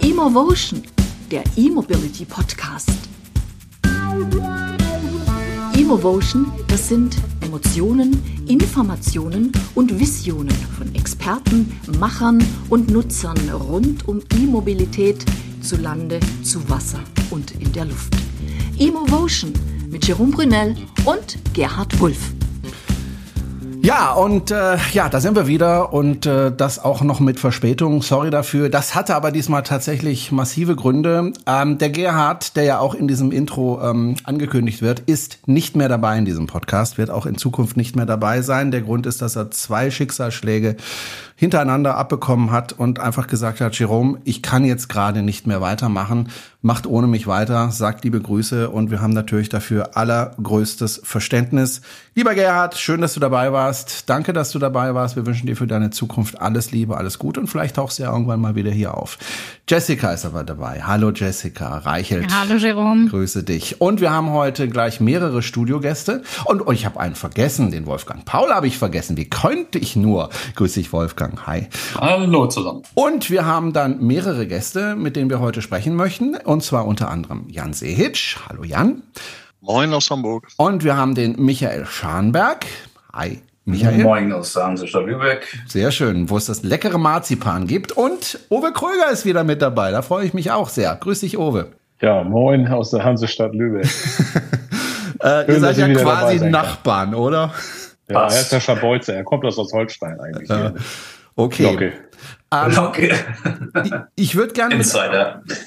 Emotion, der E-Mobility Podcast. Emotion, das sind Emotionen, Informationen und Visionen von Experten, Machern und Nutzern rund um E-Mobilität zu Lande, zu Wasser und in der Luft. Emotion mit Jerome Brunel und Gerhard Wulff. Ja, und äh, ja, da sind wir wieder und äh, das auch noch mit Verspätung. Sorry dafür. Das hatte aber diesmal tatsächlich massive Gründe. Ähm, der Gerhard, der ja auch in diesem Intro ähm, angekündigt wird, ist nicht mehr dabei in diesem Podcast, wird auch in Zukunft nicht mehr dabei sein. Der Grund ist, dass er zwei Schicksalsschläge hintereinander abbekommen hat und einfach gesagt hat, Jerome, ich kann jetzt gerade nicht mehr weitermachen macht ohne mich weiter, sagt liebe Grüße und wir haben natürlich dafür allergrößtes Verständnis. Lieber Gerhard, schön, dass du dabei warst. Danke, dass du dabei warst. Wir wünschen dir für deine Zukunft alles Liebe, alles Gute und vielleicht tauchst du ja irgendwann mal wieder hier auf. Jessica ist aber dabei. Hallo Jessica, Reichelt. Hallo Jerome. Grüße dich. Und wir haben heute gleich mehrere Studiogäste und, und ich habe einen vergessen, den Wolfgang. Paul habe ich vergessen. Wie könnte ich nur? Grüße dich, Wolfgang. Hi. Hallo zusammen. Und wir haben dann mehrere Gäste, mit denen wir heute sprechen möchten. Und zwar unter anderem Jan Sehitsch. Hallo Jan. Moin aus Hamburg. Und wir haben den Michael Schanberg. Hi. Michael. Moin aus der Hansestadt Lübeck. Sehr schön, wo es das leckere Marzipan gibt. Und Uwe Kröger ist wieder mit dabei. Da freue ich mich auch sehr. Grüß dich, Uwe. Ja, moin aus der Hansestadt Lübeck. äh, ihr seid ja quasi Nachbarn, oder? Ja, er ist der Schabeuze. Er kommt aus Holstein eigentlich. Äh, okay. okay. Ähm, okay. ich würde gerne, mit,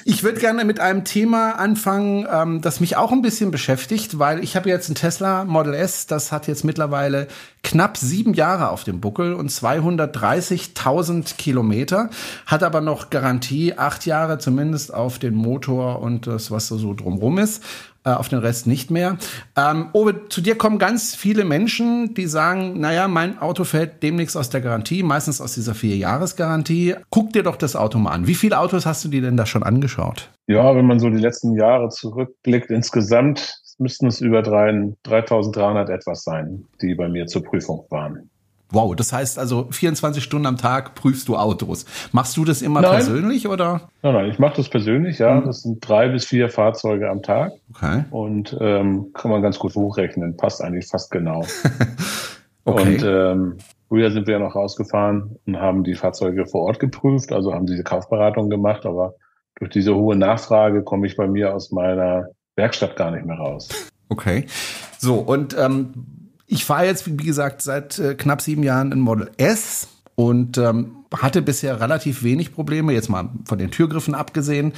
ich würde gerne mit einem Thema anfangen, ähm, das mich auch ein bisschen beschäftigt, weil ich habe jetzt ein Tesla Model S, das hat jetzt mittlerweile knapp sieben Jahre auf dem Buckel und 230.000 Kilometer, hat aber noch Garantie, acht Jahre zumindest auf den Motor und das, was so drumrum ist äh, auf den Rest nicht mehr. Ähm, Owe, zu dir kommen ganz viele Menschen, die sagen, naja, mein Auto fällt demnächst aus der Garantie, meistens aus dieser Vier-Jahres-Garantie. Guck dir doch das Auto mal an. Wie viele Autos hast du dir denn da schon angeschaut? Ja, wenn man so die letzten Jahre zurückblickt, insgesamt müssten es über 3300 etwas sein, die bei mir zur Prüfung waren. Wow, das heißt also 24 Stunden am Tag prüfst du Autos. Machst du das immer nein. persönlich oder? Nein, nein, ich mache das persönlich, ja. Mhm. Das sind drei bis vier Fahrzeuge am Tag. Okay. Und ähm, kann man ganz gut hochrechnen. Passt eigentlich fast genau. okay. Und ähm, früher sind wir ja noch rausgefahren und haben die Fahrzeuge vor Ort geprüft, also haben diese Kaufberatung gemacht, aber durch diese hohe Nachfrage komme ich bei mir aus meiner Werkstatt gar nicht mehr raus. Okay. So, und ähm, ich fahre jetzt, wie gesagt, seit äh, knapp sieben Jahren ein Model S und ähm, hatte bisher relativ wenig Probleme, jetzt mal von den Türgriffen abgesehen,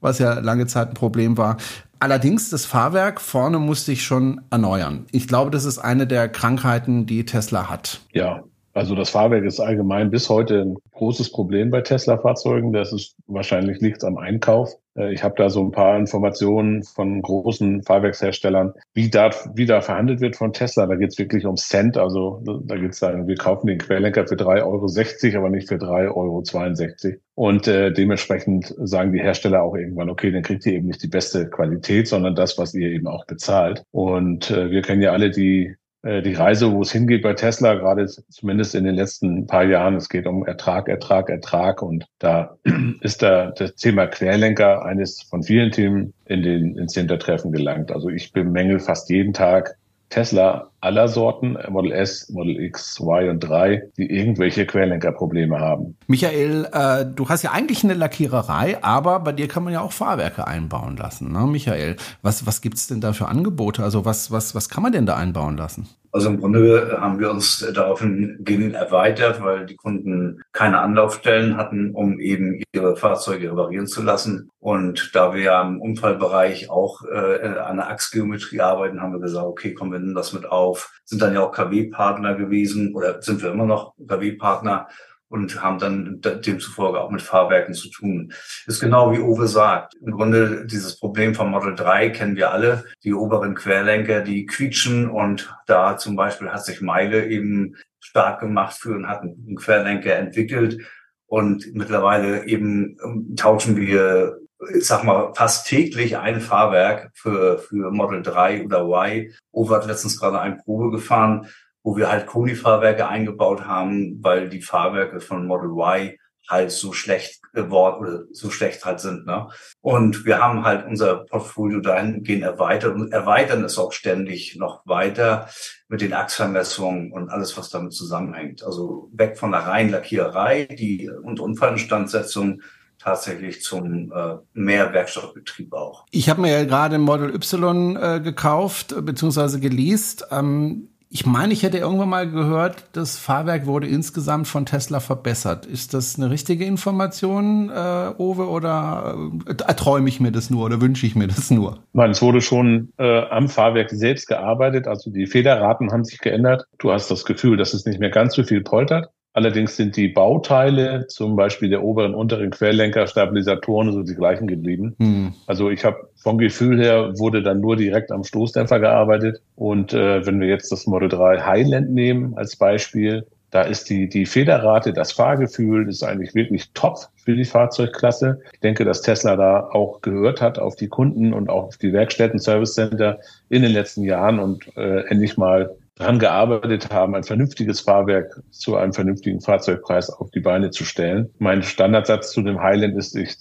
was ja lange Zeit ein Problem war. Allerdings, das Fahrwerk vorne musste ich schon erneuern. Ich glaube, das ist eine der Krankheiten, die Tesla hat. Ja, also das Fahrwerk ist allgemein bis heute ein großes Problem bei Tesla-Fahrzeugen. Das ist wahrscheinlich liegt am Einkauf. Äh, ich habe da so ein paar Informationen von großen Fahrwerksherstellern, wie da, wie da verhandelt wird von Tesla. Da geht es wirklich um Cent. Also da geht es dann, wir kaufen den Querlenker für 3,60 Euro, aber nicht für 3,62 Euro. Und äh, dementsprechend sagen die Hersteller auch irgendwann, okay, dann kriegt ihr eben nicht die beste Qualität, sondern das, was ihr eben auch bezahlt. Und äh, wir kennen ja alle die die Reise, wo es hingeht bei Tesla, gerade zumindest in den letzten paar Jahren. Es geht um Ertrag, Ertrag, Ertrag. Und da ist da das Thema Querlenker eines von vielen Themen in den, ins Hintertreffen gelangt. Also ich bemängel fast jeden Tag Tesla aller Sorten, Model S, Model X, Y und 3, die irgendwelche Querlenkerprobleme haben. Michael, äh, du hast ja eigentlich eine Lackiererei, aber bei dir kann man ja auch Fahrwerke einbauen lassen, ne, Michael? Was, was gibt's denn da für Angebote? Also was, was, was kann man denn da einbauen lassen? Also im Grunde haben wir uns daraufhin erweitert, weil die Kunden keine Anlaufstellen hatten, um eben ihre Fahrzeuge reparieren zu lassen. Und da wir ja im Unfallbereich auch äh, an der Achsgeometrie arbeiten, haben wir gesagt, okay, kommen wir nehmen das mit auf. Sind dann ja auch KW-Partner gewesen oder sind wir immer noch KW-Partner und haben dann demzufolge auch mit Fahrwerken zu tun. Ist genau wie Uwe sagt. Im Grunde dieses Problem vom Model 3 kennen wir alle. Die oberen Querlenker, die quietschen und da zum Beispiel hat sich Meile eben stark gemacht für und hat einen Querlenker entwickelt. Und mittlerweile eben ähm, tauschen wir ich sag mal, fast täglich ein Fahrwerk für, für Model 3 oder Y. Uwe hat letztens gerade eine Probe gefahren, wo wir halt Koni-Fahrwerke eingebaut haben, weil die Fahrwerke von Model Y halt so schlecht geworden oder so schlecht halt sind. Ne? Und wir haben halt unser Portfolio dahingehend erweitert und erweitern es auch ständig noch weiter mit den Achsvermessungen und alles, was damit zusammenhängt. Also weg von der reinen Lackiererei die und Unfallinstandsetzung tatsächlich zum äh, mehr Werkstattbetrieb auch. Ich habe mir ja gerade Model Y äh, gekauft bzw. geleast. Ähm, ich meine, ich hätte irgendwann mal gehört, das Fahrwerk wurde insgesamt von Tesla verbessert. Ist das eine richtige Information, äh, Owe, oder äh, träume ich mir das nur oder wünsche ich mir das nur? Nein, es wurde schon äh, am Fahrwerk selbst gearbeitet. Also die Federraten haben sich geändert. Du hast das Gefühl, dass es nicht mehr ganz so viel poltert. Allerdings sind die Bauteile, zum Beispiel der oberen, unteren Querlenker, Stabilisatoren, so die gleichen geblieben. Hm. Also ich habe vom Gefühl her wurde dann nur direkt am Stoßdämpfer gearbeitet. Und äh, wenn wir jetzt das Model 3 Highland nehmen als Beispiel, da ist die, die Federrate, das Fahrgefühl ist eigentlich wirklich top für die Fahrzeugklasse. Ich denke, dass Tesla da auch gehört hat auf die Kunden und auch auf die Werkstätten, Service Center in den letzten Jahren und äh, endlich mal daran gearbeitet haben, ein vernünftiges Fahrwerk zu einem vernünftigen Fahrzeugpreis auf die Beine zu stellen. Mein Standardsatz zu dem Highland ist, ich,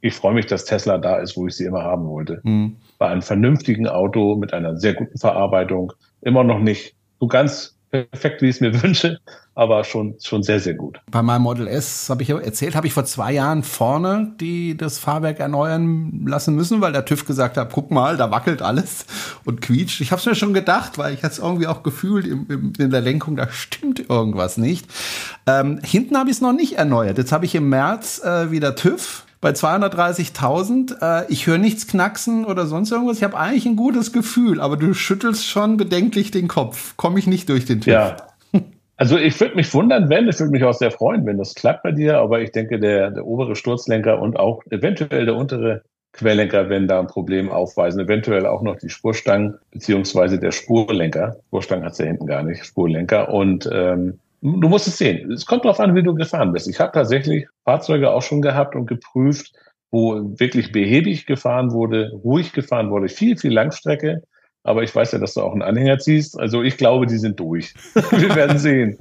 ich freue mich, dass Tesla da ist, wo ich sie immer haben wollte. Mhm. Bei einem vernünftigen Auto mit einer sehr guten Verarbeitung, immer noch nicht so ganz perfekt, wie ich es mir wünsche, aber schon, schon sehr, sehr gut. Bei meinem Model S, habe ich erzählt, habe ich vor zwei Jahren vorne die das Fahrwerk erneuern lassen müssen, weil der TÜV gesagt hat, guck mal, da wackelt alles und quietscht. Ich habe es mir schon gedacht, weil ich es irgendwie auch gefühlt im, im, in der Lenkung, da stimmt irgendwas nicht. Ähm, hinten habe ich es noch nicht erneuert. Jetzt habe ich im März äh, wieder TÜV bei 230.000. Äh, ich höre nichts knacksen oder sonst irgendwas. Ich habe eigentlich ein gutes Gefühl, aber du schüttelst schon bedenklich den Kopf. Komme ich nicht durch den TÜV. Ja. Also ich würde mich wundern, wenn, ich würde mich auch sehr freuen, wenn das klappt bei dir, aber ich denke, der, der obere Sturzlenker und auch eventuell der untere Querlenker werden da ein Problem aufweisen. Eventuell auch noch die Spurstangen beziehungsweise der Spurlenker. Spurstangen hat's ja hinten gar nicht, Spurlenker. Und ähm, du musst es sehen. Es kommt darauf an, wie du gefahren bist. Ich habe tatsächlich Fahrzeuge auch schon gehabt und geprüft, wo wirklich behäbig gefahren wurde, ruhig gefahren wurde, viel, viel Langstrecke. Aber ich weiß ja, dass du auch einen Anhänger ziehst. Also ich glaube, die sind durch. Wir werden sehen.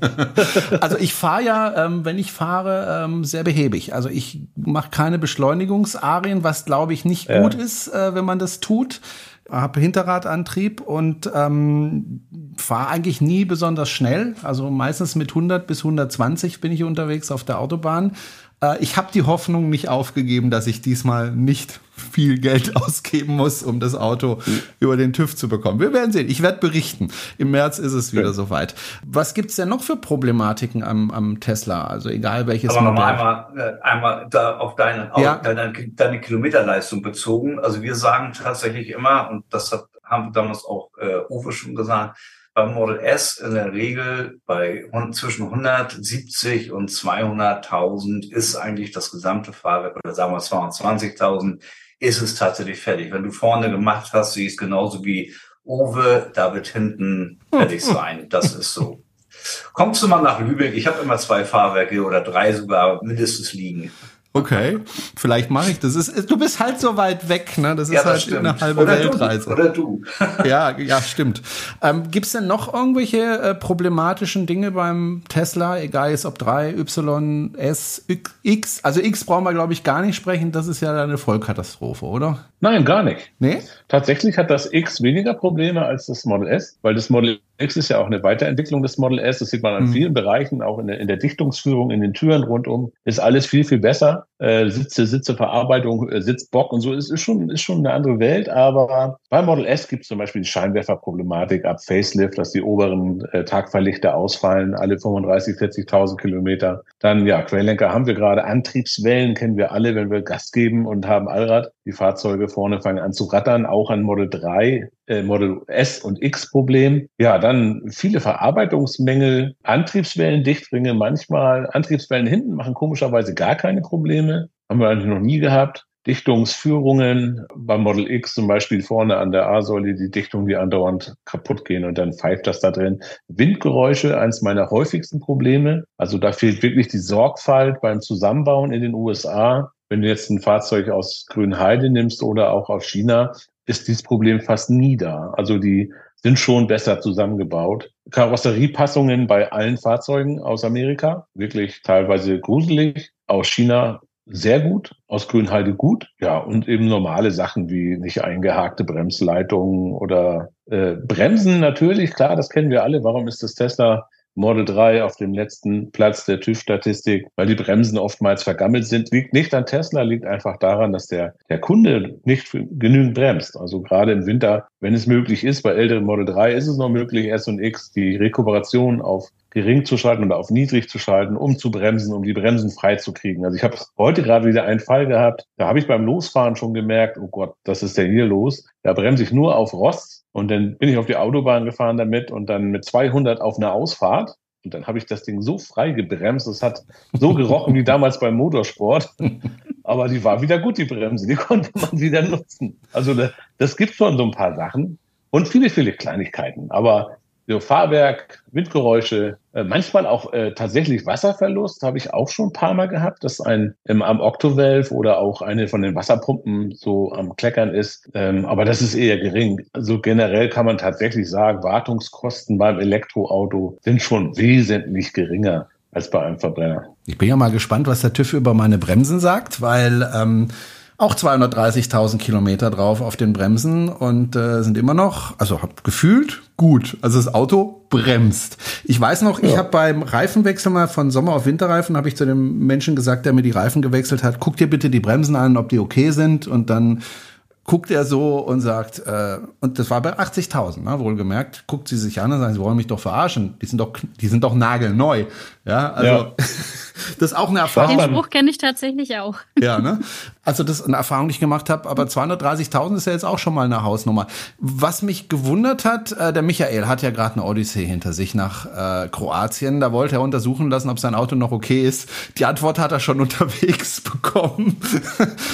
Also ich fahre ja, ähm, wenn ich fahre, ähm, sehr behäbig. Also ich mache keine Beschleunigungsarien, was glaube ich nicht ja. gut ist, äh, wenn man das tut habe Hinterradantrieb und ähm, fahre eigentlich nie besonders schnell. Also meistens mit 100 bis 120 bin ich unterwegs auf der Autobahn. Äh, ich habe die Hoffnung nicht aufgegeben, dass ich diesmal nicht viel Geld ausgeben muss, um das Auto mhm. über den TÜV zu bekommen. Wir werden sehen. Ich werde berichten. Im März ist es wieder ja. soweit. Was gibt's denn noch für Problematiken am, am Tesla? Also egal welches Aber Modell. Einmal, äh, einmal da auf deine, ja. auf deine, deine Kilometerleistung bezogen. Also wir sagen tatsächlich immer, und das hat, haben damals auch äh, Uwe schon gesagt, beim Model S in der Regel bei zwischen 170 und 200.000 ist eigentlich das gesamte Fahrwerk oder sagen wir 220.000 ist es tatsächlich fertig. Wenn du vorne gemacht hast, siehst genauso wie Owe, da wird hinten fertig sein. Das ist so. Kommst du mal nach Lübeck? Ich habe immer zwei Fahrwerke oder drei sogar mindestens liegen. Okay, vielleicht mache ich das. Ist, du bist halt so weit weg, ne? Das ist ja, das halt stimmt. eine halbe oder Weltreise. Du, oder du. ja, ja, stimmt. Ähm, Gibt es denn noch irgendwelche äh, problematischen Dinge beim Tesla, egal jetzt ob 3, Y, S, X? Also X brauchen wir, glaube ich, gar nicht sprechen. Das ist ja eine Vollkatastrophe, oder? Nein, gar nicht. Nee? Tatsächlich hat das X weniger Probleme als das Model S, weil das Model X ist ja auch eine Weiterentwicklung des Model S. Das sieht man an mhm. vielen Bereichen, auch in der, in der Dichtungsführung, in den Türen rundum. Ist alles viel, viel besser. Äh, Sitze, Sitzeverarbeitung, äh, Sitzbock und so ist, ist, schon, ist schon eine andere Welt. Aber beim Model S gibt es zum Beispiel die Scheinwerferproblematik ab Facelift, dass die oberen äh, Tagverlichter ausfallen, alle 35, 40.000 Kilometer. Dann, ja, Querlenker haben wir gerade. Antriebswellen kennen wir alle, wenn wir Gas geben und haben Allrad. Die Fahrzeuge vorne fangen an zu rattern, auch an Model 3, äh, Model S und X Problem. Ja, dann viele Verarbeitungsmängel, Antriebswellendichtringe, manchmal Antriebswellen hinten machen komischerweise gar keine Probleme. Haben wir eigentlich noch nie gehabt. Dichtungsführungen beim Model X zum Beispiel vorne an der A-Säule die Dichtung, die andauernd kaputt gehen und dann pfeift das da drin. Windgeräusche, eins meiner häufigsten Probleme. Also da fehlt wirklich die Sorgfalt beim Zusammenbauen in den USA. Wenn du jetzt ein Fahrzeug aus Grünheide nimmst oder auch aus China, ist dieses Problem fast nie da. Also die sind schon besser zusammengebaut. Karosseriepassungen bei allen Fahrzeugen aus Amerika, wirklich teilweise gruselig. Aus China sehr gut, aus Grünheide gut. Ja, und eben normale Sachen wie nicht eingehakte Bremsleitungen oder äh, Bremsen natürlich, klar, das kennen wir alle. Warum ist das Tesla Model 3 auf dem letzten Platz der TÜV-Statistik, weil die Bremsen oftmals vergammelt sind. Liegt nicht an Tesla, liegt einfach daran, dass der, der Kunde nicht genügend bremst. Also gerade im Winter, wenn es möglich ist, bei älteren Model 3 ist es noch möglich, S und X die Rekuperation auf gering zu schalten oder auf niedrig zu schalten, um zu bremsen, um die Bremsen frei zu kriegen. Also ich habe heute gerade wieder einen Fall gehabt, da habe ich beim Losfahren schon gemerkt, oh Gott, was ist denn hier los? Da bremse ich nur auf Rost und dann bin ich auf die Autobahn gefahren damit und dann mit 200 auf eine Ausfahrt. Und dann habe ich das Ding so frei gebremst. Es hat so gerochen wie damals beim Motorsport. Aber die war wieder gut, die Bremse. Die konnte man wieder nutzen. Also das, das gibt schon so ein paar Sachen und viele, viele Kleinigkeiten. Aber so Fahrwerk, Windgeräusche, äh, manchmal auch äh, tatsächlich Wasserverlust habe ich auch schon ein paar Mal gehabt, dass ein im, am Octovalve oder auch eine von den Wasserpumpen so am Kleckern ist. Ähm, aber das ist eher gering. Also generell kann man tatsächlich sagen, Wartungskosten beim Elektroauto sind schon wesentlich geringer als bei einem Verbrenner. Ich bin ja mal gespannt, was der TÜV über meine Bremsen sagt, weil ähm, auch 230.000 Kilometer drauf auf den Bremsen und äh, sind immer noch, also hab gefühlt gut. Also das Auto bremst. Ich weiß noch, ja. ich habe beim Reifenwechsel mal von Sommer auf Winterreifen, habe ich zu dem Menschen gesagt, der mir die Reifen gewechselt hat, guck dir bitte die Bremsen an, ob die okay sind und dann guckt er so und sagt, äh, und das war bei 80.000, ne, wohlgemerkt, guckt sie sich an und sagt, sie wollen mich doch verarschen, die sind doch, die sind doch nagelneu. Ja, also ja. das ist auch eine Erfahrung. Den Spruch kenne ich tatsächlich auch. Ja, ne? Also das ist eine Erfahrung, die ich gemacht habe, aber 230.000 ist ja jetzt auch schon mal eine Hausnummer. Was mich gewundert hat, äh, der Michael hat ja gerade eine Odyssee hinter sich nach äh, Kroatien. Da wollte er untersuchen lassen, ob sein Auto noch okay ist. Die Antwort hat er schon unterwegs bekommen.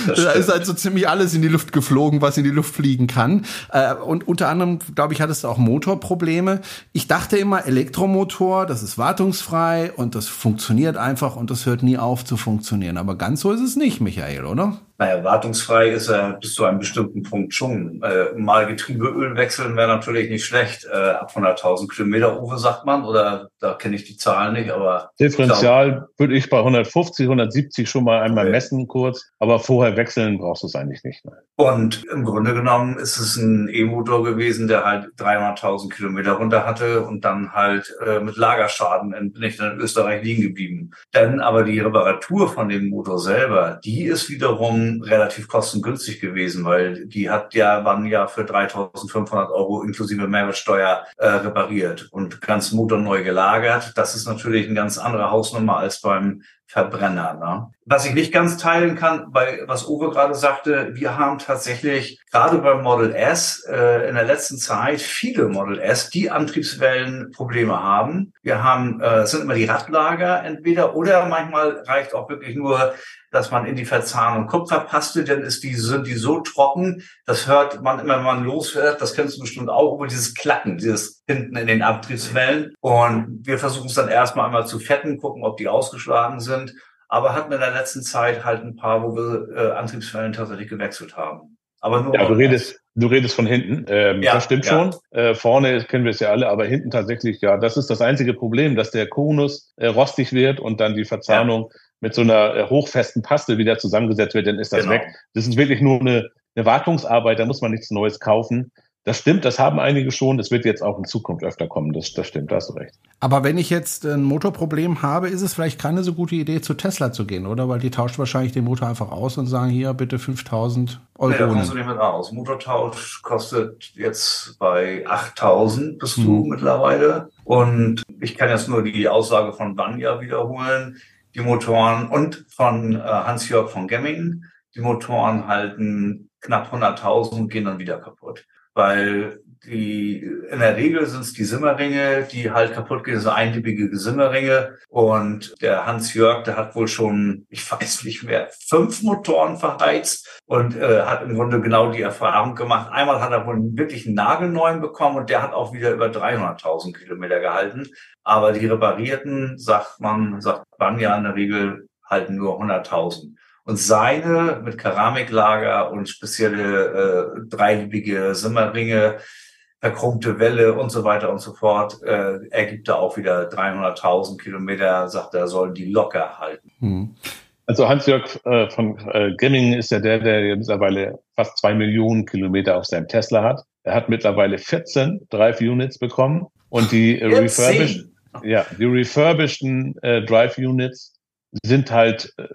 da ist halt so ziemlich alles in die Luft geflogen, was in die Luft fliegen kann. Äh, und unter anderem, glaube ich, hattest du auch Motorprobleme. Ich dachte immer, Elektromotor, das ist wartungsfrei und das funktioniert einfach und das hört nie auf zu funktionieren. Aber ganz so ist es nicht, Michael, oder? Naja, wartungsfrei ist er bis zu einem bestimmten Punkt schon. Äh, mal Getriebeöl wechseln wäre natürlich nicht schlecht. Äh, ab 100.000 Kilometer, Uwe, sagt man, oder da kenne ich die Zahlen nicht, aber... Differential würde ich bei 150, 170 schon mal einmal okay. messen kurz, aber vorher wechseln brauchst du es eigentlich nicht. Ne? Und im Grunde genommen ist es ein E-Motor gewesen, der halt 300.000 Kilometer runter hatte und dann halt äh, mit Lagerschaden in, bin ich dann in Österreich liegen geblieben. Denn aber die Reparatur von dem Motor selber, die ist wiederum relativ kostengünstig gewesen, weil die hat ja, waren ja für 3.500 Euro inklusive Mehrwertsteuer äh, repariert und ganz neu gelagert. Das ist natürlich eine ganz andere Hausnummer als beim Verbrenner. Ne? Was ich nicht ganz teilen kann, bei was Uwe gerade sagte, wir haben tatsächlich gerade beim Model S äh, in der letzten Zeit viele Model S, die Antriebswellenprobleme haben. Wir haben, äh, sind immer die Radlager entweder oder manchmal reicht auch wirklich nur dass man in die Verzahnung Kupferpaste, dann ist die, sind die so trocken, das hört man immer, wenn man losfährt, das kennst du bestimmt auch, über dieses Klacken, dieses hinten in den Abtriebswellen. Und wir versuchen es dann erstmal einmal zu fetten, gucken, ob die ausgeschlagen sind. Aber hatten in der letzten Zeit halt ein paar, wo wir äh, Antriebswellen tatsächlich gewechselt haben. Aber nur. Ja, du redest, du redest von hinten. Ähm, ja, das stimmt ja. schon. Äh, vorne kennen wir es ja alle, aber hinten tatsächlich, ja, das ist das einzige Problem, dass der Konus äh, rostig wird und dann die Verzahnung ja. Mit so einer äh, hochfesten Paste wieder zusammengesetzt wird, dann ist das genau. weg. Das ist wirklich nur eine, eine Wartungsarbeit, da muss man nichts Neues kaufen. Das stimmt, das haben einige schon. Das wird jetzt auch in Zukunft öfter kommen. Das, das stimmt, da hast du recht. Aber wenn ich jetzt ein Motorproblem habe, ist es vielleicht keine so gute Idee, zu Tesla zu gehen, oder? Weil die tauscht wahrscheinlich den Motor einfach aus und sagen, hier bitte 5000 Euro. Nee, da kommst du nicht mit aus. Motortausch kostet jetzt bei 8000 bist hm. du mittlerweile. Und ich kann jetzt nur die Aussage von Banja wiederholen. Die Motoren und von äh, Hans-Jörg von Gemmingen. Die Motoren halten knapp 100.000 und gehen dann wieder kaputt weil die in der Regel sind es die Simmerringe, die halt kaputt gehen, so einliebige Simmerringe. Und der Hans-Jörg, der hat wohl schon, ich weiß nicht mehr, fünf Motoren verheizt und äh, hat im Grunde genau die Erfahrung gemacht. Einmal hat er wohl wirklich einen nagelneuen bekommen und der hat auch wieder über 300.000 Kilometer gehalten. Aber die reparierten, sagt man, sagt Banja in der Regel, halten nur 100.000. Und seine mit Keramiklager und spezielle äh, dreiliebige Simmerringe, verkrummte Welle und so weiter und so fort, äh, ergibt da auch wieder 300.000 Kilometer, sagt er, sollen die locker halten. Hm. Also Hans-Jörg äh, von äh, Grimmingen ist ja der, der mittlerweile fast zwei Millionen Kilometer auf seinem Tesla hat. Er hat mittlerweile 14 Drive-Units bekommen und die äh, refurbished, ja, die refurbisheden äh, Drive-Units sind halt äh,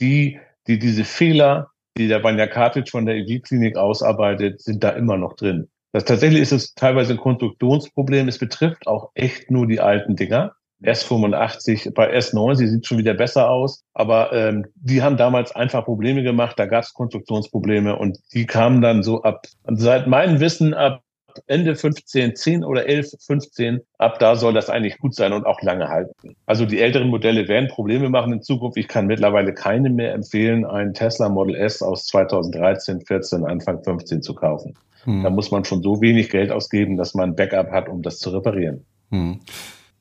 die, die diese Fehler, die der Banja Kartic von der EV-Klinik ausarbeitet, sind da immer noch drin. Das tatsächlich ist es teilweise ein Konstruktionsproblem. Es betrifft auch echt nur die alten Dinger. S85, bei S90 sieht schon wieder besser aus, aber ähm, die haben damals einfach Probleme gemacht, da gab es Konstruktionsprobleme und die kamen dann so ab, seit meinem Wissen ab Ende 15, 10 oder 11, 15, ab da soll das eigentlich gut sein und auch lange halten. Also die älteren Modelle werden Probleme machen in Zukunft. Ich kann mittlerweile keine mehr empfehlen, einen Tesla Model S aus 2013, 14, Anfang 15 zu kaufen. Hm. Da muss man schon so wenig Geld ausgeben, dass man ein Backup hat, um das zu reparieren. Hm.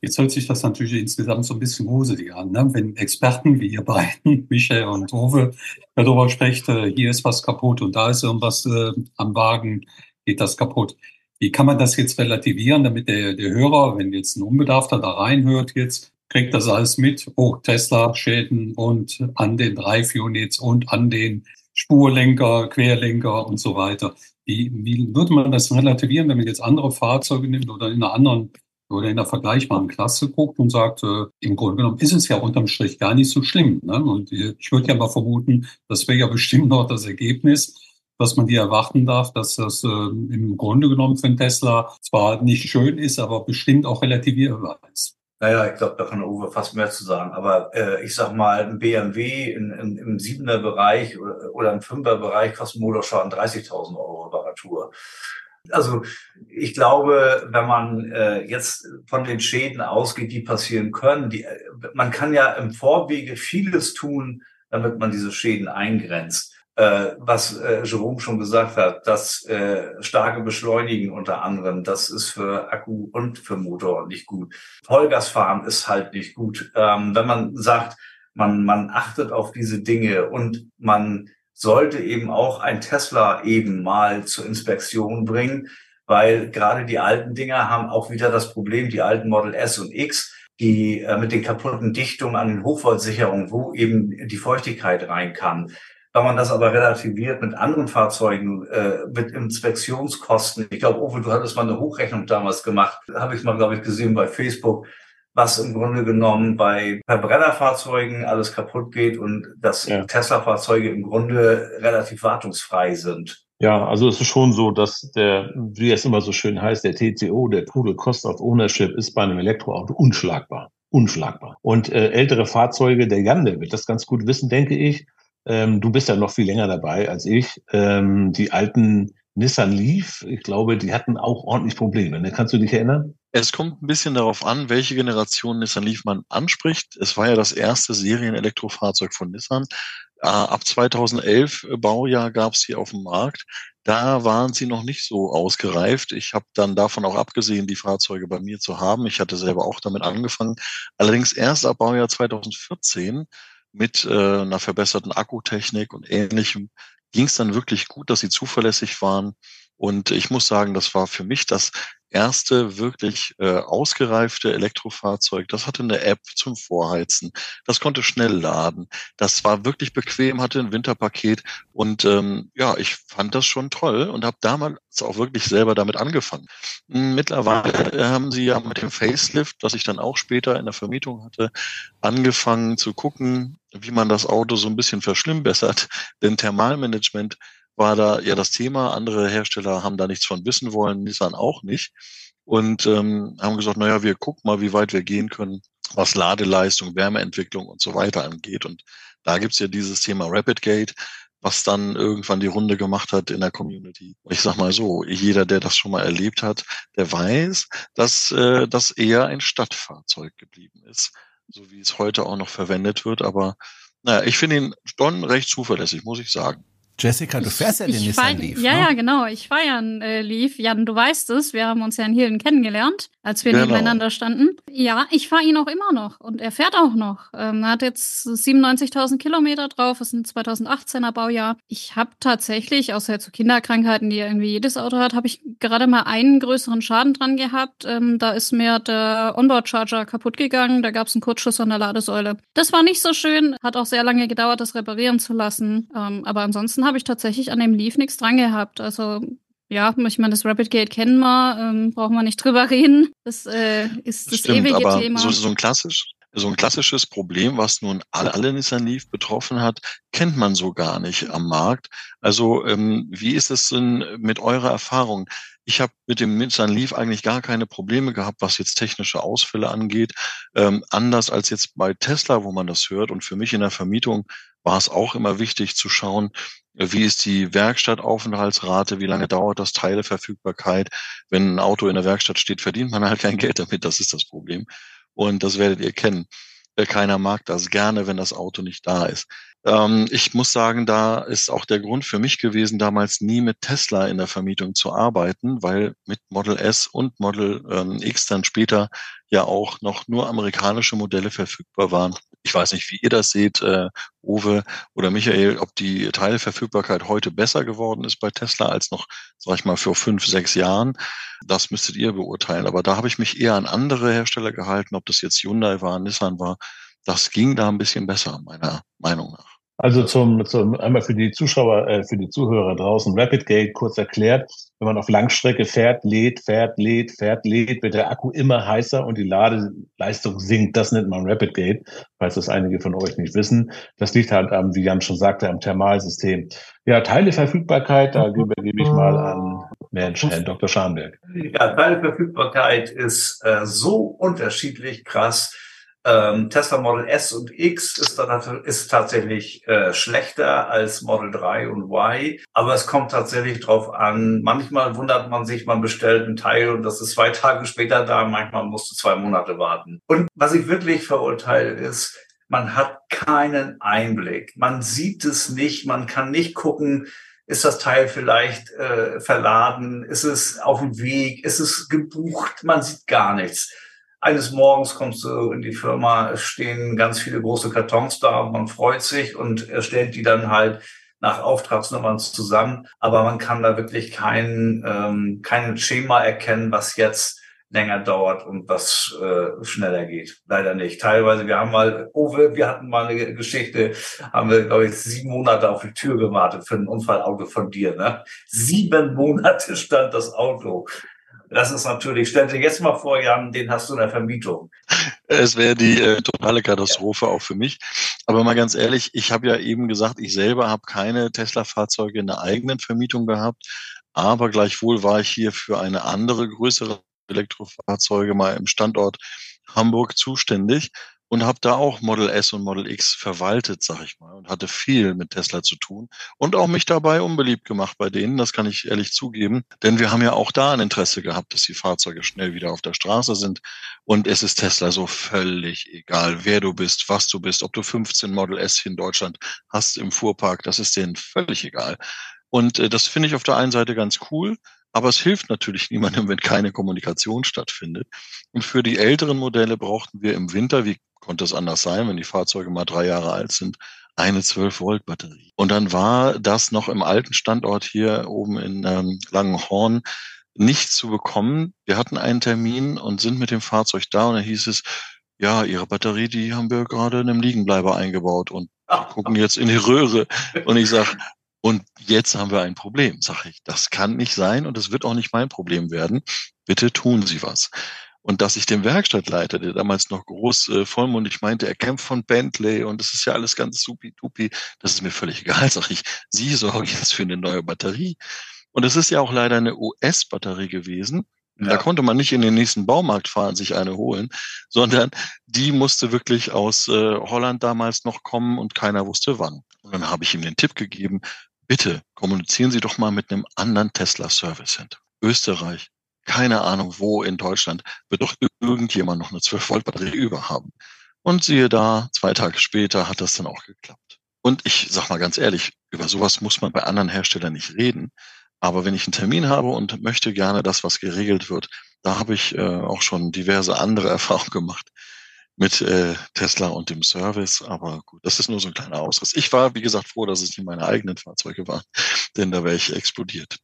Jetzt hört sich das natürlich insgesamt so ein bisschen gruselig an, ne? wenn Experten wie ihr beiden, Michael und Uwe, darüber sprecht, äh, hier ist was kaputt und da ist irgendwas äh, am Wagen, geht das kaputt. Wie kann man das jetzt relativieren, damit der, der Hörer, wenn jetzt ein Unbedarfter da reinhört, jetzt kriegt das alles mit, oh, Tesla-Schäden und an den Drive-Units und an den Spurlenker, Querlenker und so weiter. Wie, wie würde man das relativieren, wenn man jetzt andere Fahrzeuge nimmt oder in einer anderen oder in einer vergleichbaren Klasse guckt und sagt, äh, im Grunde genommen ist es ja unterm Strich gar nicht so schlimm. Ne? Und ich würde ja mal vermuten, das wäre ja bestimmt noch das Ergebnis, was man hier erwarten darf, dass das äh, im Grunde genommen für einen Tesla zwar nicht schön ist, aber bestimmt auch relativierbar ist. Naja, ich glaube, da kann Uwe fast mehr zu sagen. Aber äh, ich sag mal, ein BMW in, in, im siebener Bereich oder, oder im fünfer Bereich kostet Motorschaden 30.000 Euro Reparatur. Also ich glaube, wenn man äh, jetzt von den Schäden ausgeht, die passieren können, die, man kann ja im Vorwege vieles tun, damit man diese Schäden eingrenzt äh, was äh, Jerome schon gesagt hat, das äh, starke Beschleunigen unter anderem, das ist für Akku und für Motor nicht gut. Vollgasfahren ist halt nicht gut. Ähm, wenn man sagt, man, man achtet auf diese Dinge und man sollte eben auch ein Tesla eben mal zur Inspektion bringen, weil gerade die alten Dinger haben auch wieder das Problem, die alten Model S und X, die äh, mit den kaputten Dichtungen an den Hochvoltsicherungen, wo eben die Feuchtigkeit rein kann. Wenn man das aber relativiert mit anderen Fahrzeugen, äh, mit Inspektionskosten, ich glaube, Uwe, du hattest mal eine Hochrechnung damals gemacht, habe ich mal, glaube ich, gesehen bei Facebook, was im Grunde genommen bei Verbrennerfahrzeugen alles kaputt geht und dass ja. Tesla-Fahrzeuge im Grunde relativ wartungsfrei sind. Ja, also es ist schon so, dass der, wie es immer so schön heißt, der TCO, der Total Cost of Ownership, ist bei einem Elektroauto unschlagbar. Unschlagbar. Und äh, ältere Fahrzeuge, der Jan, der wird das ganz gut wissen, denke ich, ähm, du bist ja noch viel länger dabei als ich. Ähm, die alten Nissan Leaf, ich glaube, die hatten auch ordentlich Probleme. Ne? Kannst du dich erinnern? Es kommt ein bisschen darauf an, welche Generation Nissan Leaf man anspricht. Es war ja das erste Serien-Elektrofahrzeug von Nissan. Äh, ab 2011 äh, Baujahr gab es sie auf dem Markt. Da waren sie noch nicht so ausgereift. Ich habe dann davon auch abgesehen, die Fahrzeuge bei mir zu haben. Ich hatte selber auch damit angefangen. Allerdings erst ab Baujahr 2014 mit äh, einer verbesserten Akkutechnik und ähnlichem ging es dann wirklich gut, dass sie zuverlässig waren. Und ich muss sagen, das war für mich das erste wirklich äh, ausgereifte Elektrofahrzeug. Das hatte eine App zum Vorheizen. Das konnte schnell laden. Das war wirklich bequem, hatte ein Winterpaket. Und ähm, ja, ich fand das schon toll und habe damals auch wirklich selber damit angefangen. Mittlerweile haben sie ja mit dem Facelift, das ich dann auch später in der Vermietung hatte, angefangen zu gucken, wie man das Auto so ein bisschen verschlimmbessert. Denn Thermalmanagement war da ja das Thema. Andere Hersteller haben da nichts von wissen wollen, Nissan auch nicht. Und ähm, haben gesagt, naja, wir gucken mal, wie weit wir gehen können, was Ladeleistung, Wärmeentwicklung und so weiter angeht. Und da gibt's ja dieses Thema RapidGate, was dann irgendwann die Runde gemacht hat in der Community. Ich sag mal so, jeder, der das schon mal erlebt hat, der weiß, dass äh, das eher ein Stadtfahrzeug geblieben ist, so wie es heute auch noch verwendet wird. Aber naja, ich finde ihn schon recht zuverlässig, muss ich sagen. Jessica, du fährst ja den Nissan Leaf. Ja, ne? ja, genau. Ich fahre ja einen äh, Leaf. Jan, du weißt es. Wir haben uns ja in Hilden kennengelernt. Als wir genau. nebeneinander standen. Ja, ich fahre ihn auch immer noch und er fährt auch noch. Ähm, er hat jetzt 97.000 Kilometer drauf, ist ein 2018er Baujahr. Ich habe tatsächlich, außer zu Kinderkrankheiten, die irgendwie jedes Auto hat, habe ich gerade mal einen größeren Schaden dran gehabt. Ähm, da ist mir der Onboard-Charger kaputt gegangen, da gab es einen Kurzschluss an der Ladesäule. Das war nicht so schön, hat auch sehr lange gedauert, das reparieren zu lassen. Ähm, aber ansonsten habe ich tatsächlich an dem Leaf nichts dran gehabt. Also ja, ich meine, das Rapid Gate kennen wir, ähm, brauchen wir nicht drüber reden. Das äh, ist das, Stimmt, ewige aber Thema. So, so ein klassisch, so ein klassisches Problem, was nun alle, alle Nissan Leaf betroffen hat, kennt man so gar nicht am Markt. Also ähm, wie ist es denn mit eurer Erfahrung? Ich habe mit dem Nissan Leaf eigentlich gar keine Probleme gehabt, was jetzt technische Ausfälle angeht. Ähm, anders als jetzt bei Tesla, wo man das hört. Und für mich in der Vermietung war es auch immer wichtig zu schauen, wie ist die Werkstattaufenthaltsrate? Wie lange dauert das Teileverfügbarkeit? Wenn ein Auto in der Werkstatt steht, verdient man halt kein Geld damit. Das ist das Problem. Und das werdet ihr kennen. Äh, keiner mag das gerne, wenn das Auto nicht da ist. Ähm, ich muss sagen, da ist auch der Grund für mich gewesen, damals nie mit Tesla in der Vermietung zu arbeiten, weil mit Model S und Model ähm, X dann später ja auch noch nur amerikanische Modelle verfügbar waren. Ich weiß nicht, wie ihr das seht, äh, Uwe oder Michael, ob die Teilverfügbarkeit heute besser geworden ist bei Tesla als noch, sag ich mal, vor fünf, sechs Jahren. Das müsstet ihr beurteilen. Aber da habe ich mich eher an andere Hersteller gehalten, ob das jetzt Hyundai war, Nissan war. Das ging da ein bisschen besser, meiner Meinung nach. Also zum, zum einmal für die Zuschauer, äh, für die Zuhörer draußen, Rapid Gate kurz erklärt, wenn man auf Langstrecke fährt, lädt, fährt, lädt, fährt, lädt, wird der Akku immer heißer und die Ladeleistung sinkt. Das nennt man Rapid Gate, falls das einige von euch nicht wissen. Das liegt halt am, wie Jan schon sagte, am Thermalsystem. Ja, Teileverfügbarkeit, da gebe, gebe ich mal an Mensch, Herrn Dr. Scharnberg. Ja, Teileverfügbarkeit ist äh, so unterschiedlich krass ähm, Tesla Model S und X ist, dann, ist tatsächlich äh, schlechter als Model 3 und Y, aber es kommt tatsächlich drauf an. Manchmal wundert man sich, man bestellt ein Teil und das ist zwei Tage später da, manchmal musst du zwei Monate warten. Und was ich wirklich verurteile ist, man hat keinen Einblick. Man sieht es nicht, man kann nicht gucken, ist das Teil vielleicht äh, verladen, ist es auf dem Weg, ist es gebucht, man sieht gar nichts eines Morgens kommst du in die Firma, es stehen ganz viele große Kartons da und man freut sich und stellt die dann halt nach Auftragsnummern zusammen. Aber man kann da wirklich kein, ähm, kein Schema erkennen, was jetzt länger dauert und was äh, schneller geht. Leider nicht. Teilweise, wir haben mal, oh, wir hatten mal eine Geschichte, haben wir, glaube ich, sieben Monate auf die Tür gewartet für ein Unfallauto von dir. Ne? Sieben Monate stand das Auto. Das ist natürlich, stell dir jetzt mal vor, Jan, den hast du in der Vermietung. Es wäre die äh, totale Katastrophe ja. auch für mich. Aber mal ganz ehrlich, ich habe ja eben gesagt, ich selber habe keine Tesla-Fahrzeuge in der eigenen Vermietung gehabt. Aber gleichwohl war ich hier für eine andere größere Elektrofahrzeuge mal im Standort Hamburg zuständig und habe da auch Model S und Model X verwaltet, sag ich mal, und hatte viel mit Tesla zu tun und auch mich dabei unbeliebt gemacht bei denen, das kann ich ehrlich zugeben, denn wir haben ja auch da ein Interesse gehabt, dass die Fahrzeuge schnell wieder auf der Straße sind und es ist Tesla so völlig egal, wer du bist, was du bist, ob du 15 Model S hier in Deutschland hast im Fuhrpark, das ist denen völlig egal. Und äh, das finde ich auf der einen Seite ganz cool, aber es hilft natürlich niemandem, wenn keine Kommunikation stattfindet. Und für die älteren Modelle brauchten wir im Winter, wie konnte es anders sein, wenn die Fahrzeuge mal drei Jahre alt sind, eine 12-Volt-Batterie. Und dann war das noch im alten Standort hier oben in ähm, Langenhorn nicht zu bekommen. Wir hatten einen Termin und sind mit dem Fahrzeug da und da hieß es, ja, Ihre Batterie, die haben wir gerade in einem Liegenbleiber eingebaut und gucken jetzt in die Röhre. Und ich sag, und jetzt haben wir ein Problem, sag ich. Das kann nicht sein und es wird auch nicht mein Problem werden. Bitte tun Sie was. Und dass ich dem Werkstattleiter, der damals noch groß äh, vollmundig meinte, er kämpft von Bentley und das ist ja alles ganz supi-dupi, das ist mir völlig egal, sag ich. Sie sorgen jetzt für eine neue Batterie. Und es ist ja auch leider eine US-Batterie gewesen. Ja. Da konnte man nicht in den nächsten Baumarkt fahren, sich eine holen, sondern die musste wirklich aus äh, Holland damals noch kommen und keiner wusste wann. Und dann habe ich ihm den Tipp gegeben, bitte kommunizieren Sie doch mal mit einem anderen Tesla Service Center. Österreich, keine Ahnung wo in Deutschland, wird doch irgendjemand noch eine 12-Volt-Batterie über haben. Und siehe da, zwei Tage später hat das dann auch geklappt. Und ich sag mal ganz ehrlich, über sowas muss man bei anderen Herstellern nicht reden. Aber wenn ich einen Termin habe und möchte gerne das, was geregelt wird, da habe ich äh, auch schon diverse andere Erfahrungen gemacht mit äh, Tesla und dem Service. Aber gut, das ist nur so ein kleiner Ausriss. Ich war, wie gesagt, froh, dass es nicht meine eigenen Fahrzeuge waren, denn da wäre ich explodiert.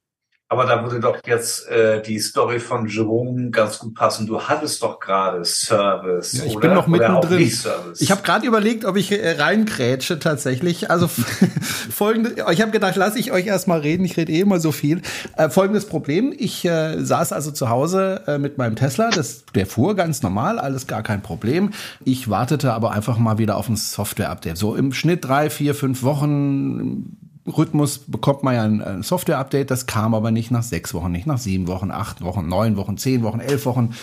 Aber da würde doch jetzt äh, die Story von Jerome ganz gut passen. Du hattest doch gerade Service. Ja, ich oder? bin noch mittendrin. Ich habe gerade überlegt, ob ich äh, reingrätsche tatsächlich. Also folgende, ich habe gedacht, lasse ich euch erstmal reden. Ich rede eh immer so viel. Äh, folgendes Problem: Ich äh, saß also zu Hause äh, mit meinem Tesla. Das, der fuhr ganz normal, alles gar kein Problem. Ich wartete aber einfach mal wieder auf ein Software-Update. So im Schnitt drei, vier, fünf Wochen Rhythmus bekommt man ja ein Software-Update, das kam aber nicht nach sechs Wochen, nicht nach sieben Wochen, acht Wochen, neun Wochen, zehn Wochen, elf Wochen.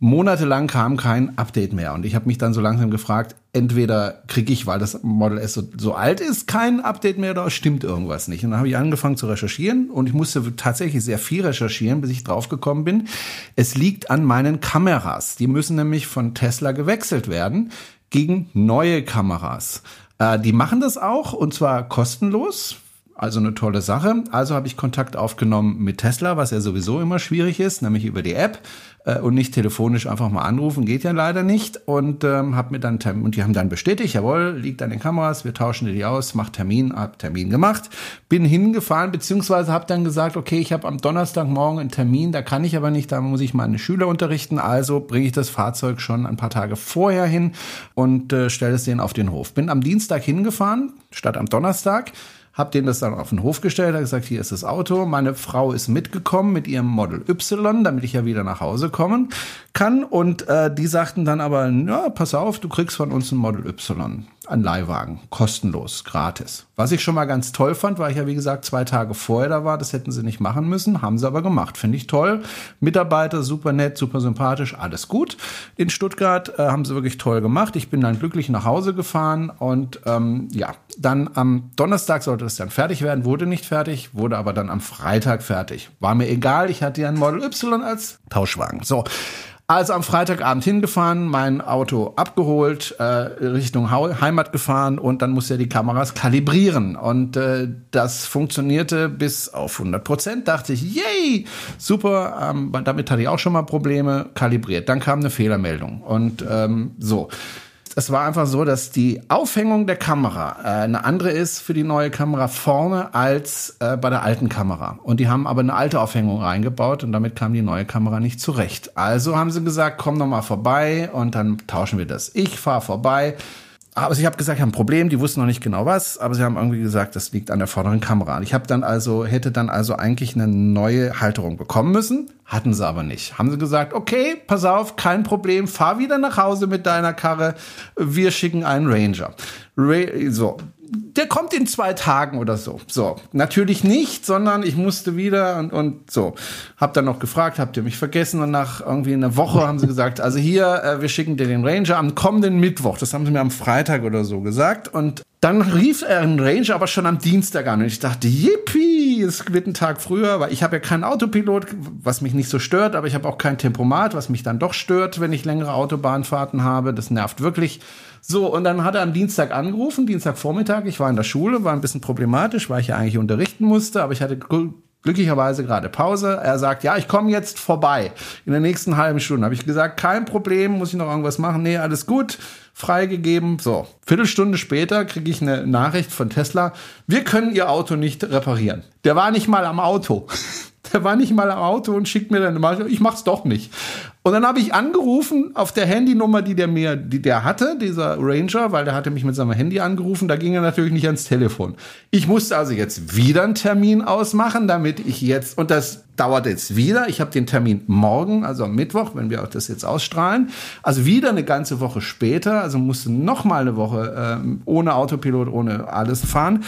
Monatelang kam kein Update mehr. Und ich habe mich dann so langsam gefragt, entweder kriege ich, weil das Model S so, so, alt ist, kein Update mehr oder stimmt irgendwas nicht. Und dann habe ich angefangen zu recherchieren und ich musste tatsächlich sehr viel recherchieren, bis ich draufgekommen bin. Es liegt an meinen Kameras. Die müssen nämlich von Tesla gewechselt werden gegen neue Kameras. Äh, die machen das auch und zwar kostenlos also eine tolle Sache. Also habe ich Kontakt aufgenommen mit Tesla, was ja sowieso immer schwierig ist, nämlich über die App äh, und nicht telefonisch einfach mal anrufen, geht ja leider nicht. Und ähm, habe mir dann und die haben dann bestätigt, jawohl, liegt an den Kameras, wir tauschen die aus, macht Termin, hab Termin gemacht, bin hingefahren beziehungsweise habe dann gesagt, okay, ich habe am Donnerstagmorgen einen Termin, da kann ich aber nicht, da muss ich meine Schüler unterrichten, also bringe ich das Fahrzeug schon ein paar Tage vorher hin und äh, stelle es denen auf den Hof. Bin am Dienstag hingefahren statt am Donnerstag hab denen das dann auf den Hof gestellt, habe gesagt, hier ist das Auto. Meine Frau ist mitgekommen mit ihrem Model Y, damit ich ja wieder nach Hause kommen kann. Und äh, die sagten dann aber, ja, pass auf, du kriegst von uns ein Model Y ein Leihwagen, kostenlos, gratis. Was ich schon mal ganz toll fand, weil ich ja wie gesagt zwei Tage vorher da war, das hätten sie nicht machen müssen, haben sie aber gemacht. Finde ich toll. Mitarbeiter super nett, super sympathisch, alles gut. In Stuttgart äh, haben sie wirklich toll gemacht. Ich bin dann glücklich nach Hause gefahren und ähm, ja, dann am Donnerstag sollte es dann fertig werden, wurde nicht fertig, wurde aber dann am Freitag fertig. War mir egal, ich hatte ja ein Model Y als Tauschwagen. So. Also am Freitagabend hingefahren, mein Auto abgeholt, äh, Richtung Heimat gefahren und dann musste er die Kameras kalibrieren. Und äh, das funktionierte bis auf 100 Prozent. Dachte ich, yay, super, ähm, damit hatte ich auch schon mal Probleme, kalibriert. Dann kam eine Fehlermeldung und ähm, so es war einfach so, dass die Aufhängung der Kamera äh, eine andere ist für die neue Kamera vorne als äh, bei der alten Kamera. Und die haben aber eine alte Aufhängung reingebaut und damit kam die neue Kamera nicht zurecht. Also haben sie gesagt, komm noch mal vorbei und dann tauschen wir das. Ich fahre vorbei, aber ich habe gesagt, ich habe ein Problem, die wussten noch nicht genau was, aber sie haben irgendwie gesagt, das liegt an der vorderen Kamera. Ich habe dann also, hätte dann also eigentlich eine neue Halterung bekommen müssen, hatten sie aber nicht. Haben sie gesagt, okay, pass auf, kein Problem, fahr wieder nach Hause mit deiner Karre, wir schicken einen Ranger. Ra so, der kommt in zwei Tagen oder so. So, natürlich nicht, sondern ich musste wieder und, und so. Hab dann noch gefragt, habt ihr mich vergessen? Und nach irgendwie einer Woche haben sie gesagt, also hier, äh, wir schicken dir den Ranger am kommenden Mittwoch. Das haben sie mir am Freitag oder so gesagt. Und dann rief er einen Ranger aber schon am Dienstag an. Und ich dachte, yippie, es wird ein Tag früher, weil ich habe ja keinen Autopilot, was mich nicht so stört, aber ich habe auch kein Tempomat, was mich dann doch stört, wenn ich längere Autobahnfahrten habe. Das nervt wirklich. So, und dann hat er am Dienstag angerufen, Dienstagvormittag. Ich war in der Schule, war ein bisschen problematisch, weil ich ja eigentlich unterrichten musste, aber ich hatte glücklicherweise gerade Pause. Er sagt, ja, ich komme jetzt vorbei. In der nächsten halben Stunde habe ich gesagt, kein Problem, muss ich noch irgendwas machen? Nee, alles gut, freigegeben. So, Viertelstunde später kriege ich eine Nachricht von Tesla, wir können Ihr Auto nicht reparieren. Der war nicht mal am Auto. Der war nicht mal am Auto und schickt mir dann mal, ich mach's doch nicht. Und dann habe ich angerufen auf der Handynummer, die der mir, die der hatte, dieser Ranger, weil der hatte mich mit seinem Handy angerufen, da ging er natürlich nicht ans Telefon. Ich musste also jetzt wieder einen Termin ausmachen, damit ich jetzt, und das dauert jetzt wieder, ich habe den Termin morgen, also am Mittwoch, wenn wir auch das jetzt ausstrahlen, also wieder eine ganze Woche später, also musste noch mal eine Woche äh, ohne Autopilot, ohne alles fahren.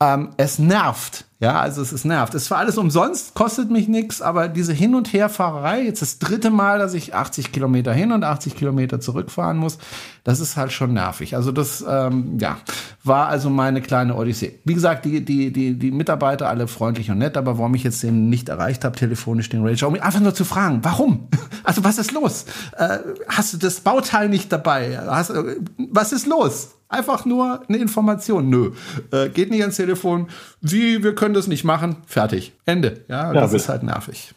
Ähm, es nervt. Ja, also es ist nervt. Es war alles umsonst, kostet mich nichts, aber diese Hin- und Herfahrerei, jetzt das dritte Mal, dass ich 80 Kilometer hin und 80 Kilometer zurückfahren muss, das ist halt schon nervig. Also das, ähm, ja, war also meine kleine Odyssee. Wie gesagt, die, die, die, die Mitarbeiter alle freundlich und nett, aber warum ich jetzt den nicht erreicht habe, telefonisch den Ranger, um mich einfach nur zu fragen, warum? Also was ist los? Äh, hast du das Bauteil nicht dabei? Hast, äh, was ist los? Einfach nur eine Information. Nö, äh, geht nicht ans Telefon. Wie, wir können das nicht machen, fertig, Ende. Ja, ja das ist halt nervig.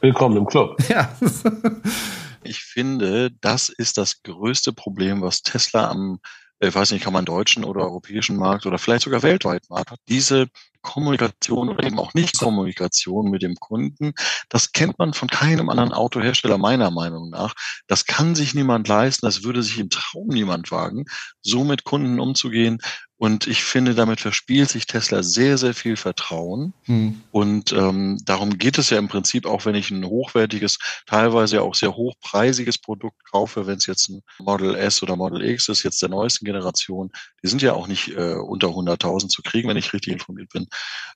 Willkommen im Club. Ja. ich finde, das ist das größte Problem, was Tesla am ich weiß nicht, kann man deutschen oder europäischen Markt oder vielleicht sogar weltweit Markt hat. Diese Kommunikation oder eben auch nicht Kommunikation mit dem Kunden, das kennt man von keinem anderen Autohersteller meiner Meinung nach. Das kann sich niemand leisten, das würde sich im Traum niemand wagen, so mit Kunden umzugehen. Und ich finde, damit verspielt sich Tesla sehr, sehr viel Vertrauen. Hm. Und ähm, darum geht es ja im Prinzip auch, wenn ich ein hochwertiges, teilweise auch sehr hochpreisiges Produkt kaufe, wenn es jetzt ein Model S oder Model X ist, jetzt der neuesten Generation, die sind ja auch nicht äh, unter 100.000 zu kriegen, wenn ich richtig informiert bin.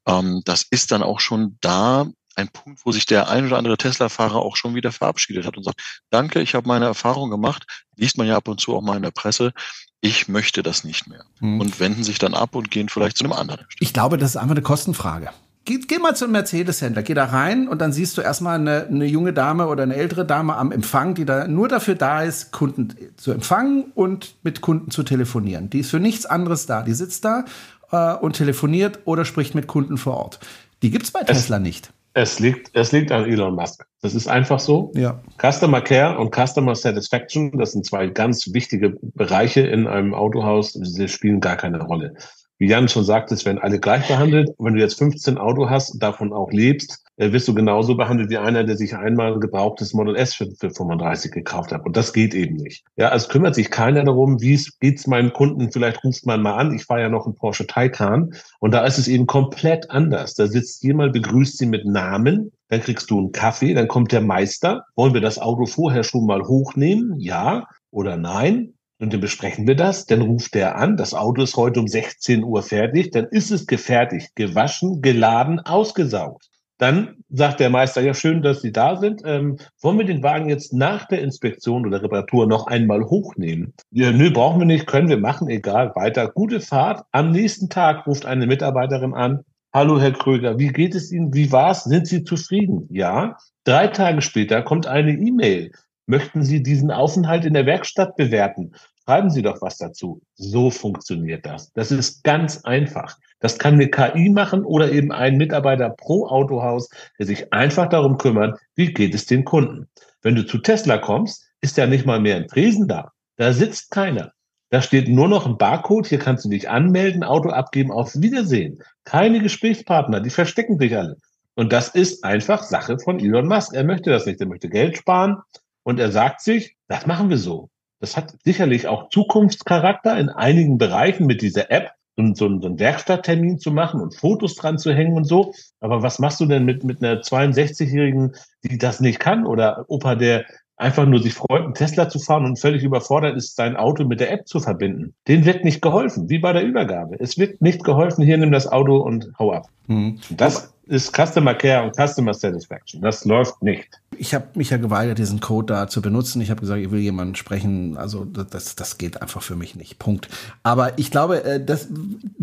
Ähm, das ist dann auch schon da ein Punkt, wo sich der ein oder andere Tesla-Fahrer auch schon wieder verabschiedet hat und sagt, danke, ich habe meine Erfahrung gemacht, liest man ja ab und zu auch mal in der Presse, ich möchte das nicht mehr. Hm. Und wenden sich dann ab und gehen vielleicht zu einem anderen. Ich glaube, das ist einfach eine Kostenfrage. Geh, geh mal zum Mercedes-Händler, geh da rein und dann siehst du erstmal eine, eine junge Dame oder eine ältere Dame am Empfang, die da nur dafür da ist, Kunden zu empfangen und mit Kunden zu telefonieren. Die ist für nichts anderes da. Die sitzt da äh, und telefoniert oder spricht mit Kunden vor Ort. Die gibt's bei Tesla nicht. Es liegt, es liegt an Elon Musk. Das ist einfach so. Ja. Customer Care und Customer Satisfaction, das sind zwei ganz wichtige Bereiche in einem Autohaus. Sie spielen gar keine Rolle. Wie Jan schon sagte, es werden alle gleich behandelt. Wenn du jetzt 15 Auto hast, davon auch lebst, äh, wirst du genauso behandelt wie einer, der sich einmal ein gebrauchtes Model S für, für 35 gekauft hat. Und das geht eben nicht. Ja, also kümmert sich keiner darum, wie es geht's meinem Kunden. Vielleicht ruft man mal an. Ich fahre ja noch einen Porsche Taycan. Und da ist es eben komplett anders. Da sitzt jemand, begrüßt sie mit Namen. Dann kriegst du einen Kaffee. Dann kommt der Meister. Wollen wir das Auto vorher schon mal hochnehmen? Ja oder nein? Und dann besprechen wir das. Dann ruft der an. Das Auto ist heute um 16 Uhr fertig. Dann ist es gefertigt, gewaschen, geladen, ausgesaugt. Dann sagt der Meister, ja, schön, dass Sie da sind. Ähm, wollen wir den Wagen jetzt nach der Inspektion oder Reparatur noch einmal hochnehmen? Ja, nö, brauchen wir nicht, können wir machen, egal, weiter. Gute Fahrt. Am nächsten Tag ruft eine Mitarbeiterin an. Hallo, Herr Kröger, wie geht es Ihnen? Wie war's? Sind Sie zufrieden? Ja. Drei Tage später kommt eine E-Mail. Möchten Sie diesen Aufenthalt in der Werkstatt bewerten? Schreiben Sie doch was dazu. So funktioniert das. Das ist ganz einfach. Das kann eine KI machen oder eben ein Mitarbeiter pro Autohaus, der sich einfach darum kümmert, wie geht es den Kunden. Wenn du zu Tesla kommst, ist ja nicht mal mehr ein Tresen da. Da sitzt keiner. Da steht nur noch ein Barcode. Hier kannst du dich anmelden, Auto abgeben, auf Wiedersehen. Keine Gesprächspartner, die verstecken sich alle. Und das ist einfach Sache von Elon Musk. Er möchte das nicht. Er möchte Geld sparen. Und er sagt sich, das machen wir so. Das hat sicherlich auch Zukunftscharakter in einigen Bereichen mit dieser App, so, so, so einen Werkstatttermin zu machen und Fotos dran zu hängen und so. Aber was machst du denn mit, mit einer 62-Jährigen, die das nicht kann? Oder Opa, der einfach nur sich freut, einen Tesla zu fahren und völlig überfordert ist, sein Auto mit der App zu verbinden. Den wird nicht geholfen, wie bei der Übergabe. Es wird nicht geholfen, hier nimm das Auto und hau ab. Hm. Das ist Customer Care und Customer Satisfaction. Das läuft nicht. Ich habe mich ja geweigert, diesen Code da zu benutzen. Ich habe gesagt, ich will jemanden sprechen. Also das, das geht einfach für mich nicht. Punkt. Aber ich glaube, äh, das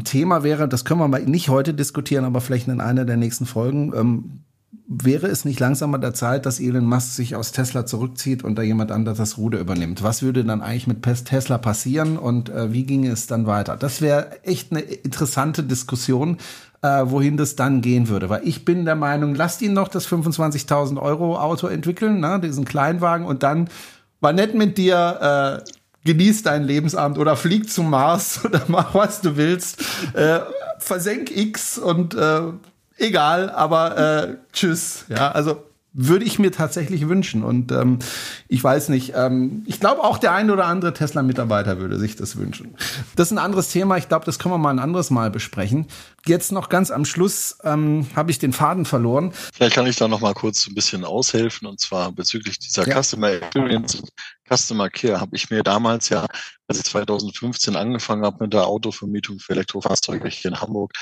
Thema wäre, das können wir mal nicht heute diskutieren, aber vielleicht in einer der nächsten Folgen. Wäre es nicht langsam an der Zeit, dass Elon Musk sich aus Tesla zurückzieht und da jemand anderes das Ruder übernimmt? Was würde dann eigentlich mit Tesla passieren und äh, wie ginge es dann weiter? Das wäre echt eine interessante Diskussion, äh, wohin das dann gehen würde. Weil ich bin der Meinung, lasst ihn noch das 25.000 Euro Auto entwickeln, ne, diesen Kleinwagen und dann war nett mit dir, äh, genieß deinen Lebensabend oder flieg zum Mars oder mach was du willst, äh, versenk X und äh, egal, aber äh, tschüss. Ja, also würde ich mir tatsächlich wünschen. Und ähm, ich weiß nicht, ähm, ich glaube auch der ein oder andere Tesla-Mitarbeiter würde sich das wünschen. Das ist ein anderes Thema. Ich glaube, das können wir mal ein anderes Mal besprechen. Jetzt noch ganz am Schluss ähm, habe ich den Faden verloren. Vielleicht kann ich da noch mal kurz ein bisschen aushelfen. Und zwar bezüglich dieser ja. Customer Experience Customer Care habe ich mir damals ja, als ich 2015 angefangen habe mit der Autovermietung für Elektrofahrzeuge hier in Hamburg,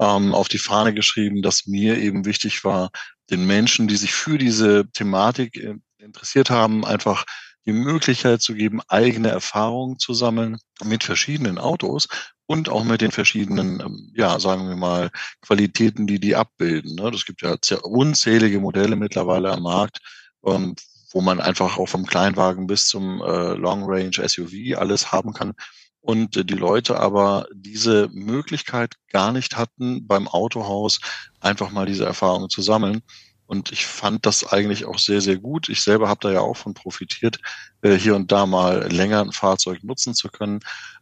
ähm, auf die Fahne geschrieben, dass mir eben wichtig war, den Menschen, die sich für diese Thematik äh, interessiert haben, einfach die Möglichkeit zu geben, eigene Erfahrungen zu sammeln mit verschiedenen Autos und auch mit den verschiedenen, ähm, ja, sagen wir mal, Qualitäten, die die abbilden. Ne? Das gibt ja unzählige Modelle mittlerweile am Markt, ähm, wo man einfach auch vom Kleinwagen bis zum äh, Long Range SUV alles haben kann. und die Leute aber diese Möglichkeit gar nicht hatten, beim Autohaus einfach mal diese Erfahrungen zu sammeln. Und ich fand das eigentlich auch sehr, sehr gut. Ich selber habe da ja auch von profitiert, äh, hier und da mal länger ein Fahrzeug nutzen zu können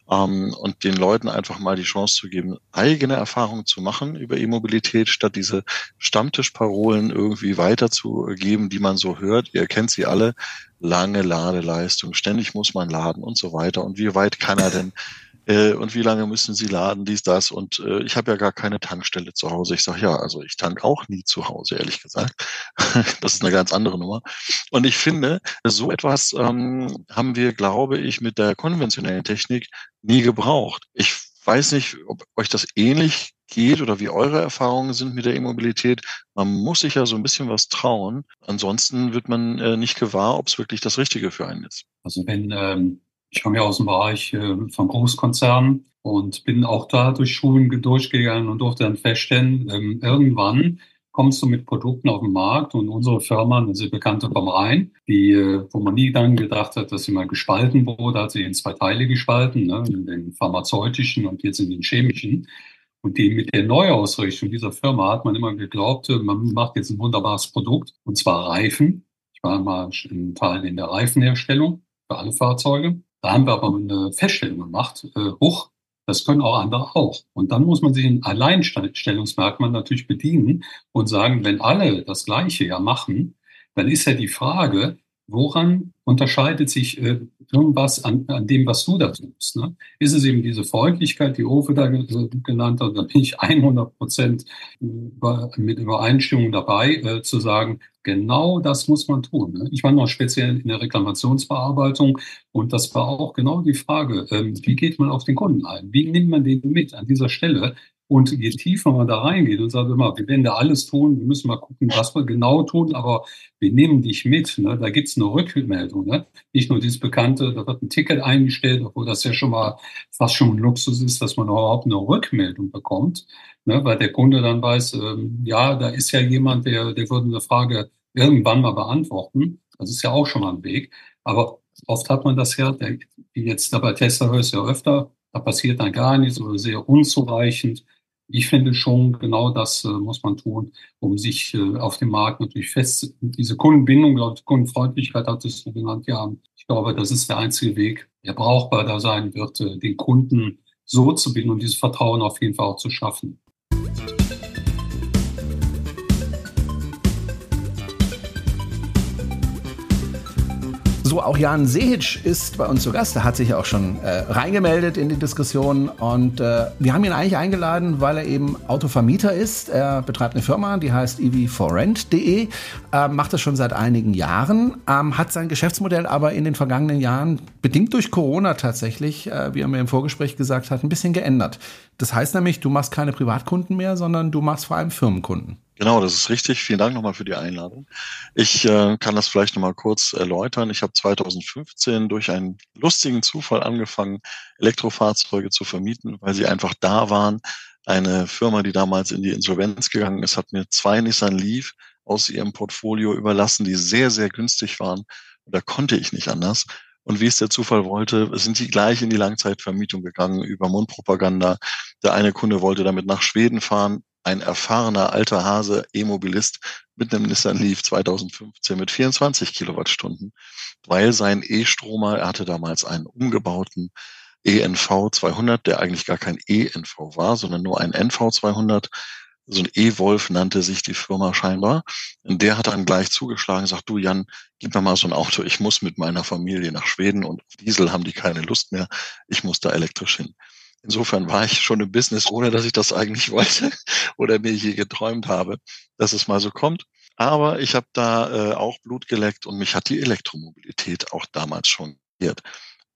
ähm, und den Leuten einfach mal die Chance zu geben, eigene Erfahrungen zu machen über E-Mobilität, statt diese Stammtischparolen irgendwie weiterzugeben, die man so hört. Ihr kennt sie alle. Lange Ladeleistung, ständig muss man laden und so weiter. Und wie weit kann er denn äh, und wie lange müssen Sie laden, dies, das. Und äh, ich habe ja gar keine Tankstelle zu Hause. Ich sage, ja, also ich tank auch nie zu Hause, ehrlich gesagt. das ist eine ganz andere Nummer. Und ich finde, so etwas ähm, haben wir, glaube ich, mit der konventionellen Technik nie gebraucht. Ich weiß nicht, ob euch das ähnlich geht oder wie eure Erfahrungen sind mit der E-Mobilität. Man muss sich ja so ein bisschen was trauen. Ansonsten wird man äh, nicht gewahr, ob es wirklich das Richtige für einen ist. Also wenn ähm, ich komme ja aus dem Bereich äh, von Großkonzernen und bin auch da durch Schulen durchgegangen und durfte dann feststellen, ähm, irgendwann kommst du mit Produkten auf den Markt und unsere Firma, sehr bekannte vom Rhein, die, äh, wo man nie dann gedacht hat, dass sie mal gespalten wurde, hat sie in zwei Teile gespalten, ne, in den pharmazeutischen und jetzt in den chemischen. Und die mit der Neuausrichtung dieser Firma hat man immer geglaubt, man macht jetzt ein wunderbares Produkt, und zwar Reifen. Ich war mal in Teil in der Reifenherstellung für alle Fahrzeuge. Da haben wir aber eine Feststellung gemacht, äh, hoch, das können auch andere auch. Und dann muss man sich ein Alleinstellungsmerkmal natürlich bedienen und sagen, wenn alle das Gleiche ja machen, dann ist ja die Frage, woran unterscheidet sich äh, irgendwas an, an dem, was du da tust? Ne? Ist es eben diese Freundlichkeit, die Ofe da genannt hat, da bin ich 100 Prozent mit Übereinstimmung dabei, äh, zu sagen, genau das muss man tun. Ne? Ich war noch speziell in der Reklamationsbearbeitung und das war auch genau die Frage, ähm, wie geht man auf den Kunden ein? Wie nimmt man den mit an dieser Stelle? Und je tiefer man da reingeht und sagt immer, wir werden da alles tun, wir müssen mal gucken, was wir genau tun, aber wir nehmen dich mit. Ne? Da gibt's eine Rückmeldung. Ne? Nicht nur dieses Bekannte, da wird ein Ticket eingestellt, obwohl das ja schon mal fast schon ein Luxus ist, dass man überhaupt eine Rückmeldung bekommt, ne? weil der Kunde dann weiß, ähm, ja, da ist ja jemand, der, der würde eine Frage irgendwann mal beantworten. Das ist ja auch schon mal ein Weg. Aber oft hat man das ja, der, jetzt da bei Tesla höre ich ja öfter, da passiert dann gar nichts oder sehr unzureichend ich finde schon, genau das äh, muss man tun, um sich äh, auf dem Markt natürlich fest, diese Kundenbindung, glaube Kundenfreundlichkeit hat es genannt, ja. Ich glaube, das ist der einzige Weg, der brauchbar da sein wird, äh, den Kunden so zu binden und dieses Vertrauen auf jeden Fall auch zu schaffen. So, auch Jan Sehic ist bei uns zu Gast. Er hat sich auch schon äh, reingemeldet in die Diskussion. Und äh, wir haben ihn eigentlich eingeladen, weil er eben Autovermieter ist. Er betreibt eine Firma, die heißt evforrent.de, äh, macht das schon seit einigen Jahren, ähm, hat sein Geschäftsmodell aber in den vergangenen Jahren, bedingt durch Corona tatsächlich, äh, wie er mir im Vorgespräch gesagt hat, ein bisschen geändert. Das heißt nämlich, du machst keine Privatkunden mehr, sondern du machst vor allem Firmenkunden. Genau, das ist richtig. Vielen Dank nochmal für die Einladung. Ich äh, kann das vielleicht nochmal kurz erläutern. Ich habe 2015 durch einen lustigen Zufall angefangen, Elektrofahrzeuge zu vermieten, weil sie einfach da waren. Eine Firma, die damals in die Insolvenz gegangen ist, hat mir zwei Nissan Leaf aus ihrem Portfolio überlassen, die sehr, sehr günstig waren. Und da konnte ich nicht anders. Und wie es der Zufall wollte, sind die gleich in die Langzeitvermietung gegangen über Mundpropaganda. Der eine Kunde wollte damit nach Schweden fahren ein erfahrener alter Hase, E-Mobilist mit einem Nissan Leaf 2015 mit 24 Kilowattstunden, weil sein E-Stromer, er hatte damals einen umgebauten ENV 200, der eigentlich gar kein ENV war, sondern nur ein NV 200. So ein E-Wolf nannte sich die Firma scheinbar. Und der hat dann gleich zugeschlagen, sagt, du Jan, gib mir mal so ein Auto, ich muss mit meiner Familie nach Schweden und Diesel haben die keine Lust mehr, ich muss da elektrisch hin. Insofern war ich schon im Business, ohne dass ich das eigentlich wollte oder mir je geträumt habe, dass es mal so kommt. Aber ich habe da äh, auch Blut geleckt und mich hat die Elektromobilität auch damals schon gehört.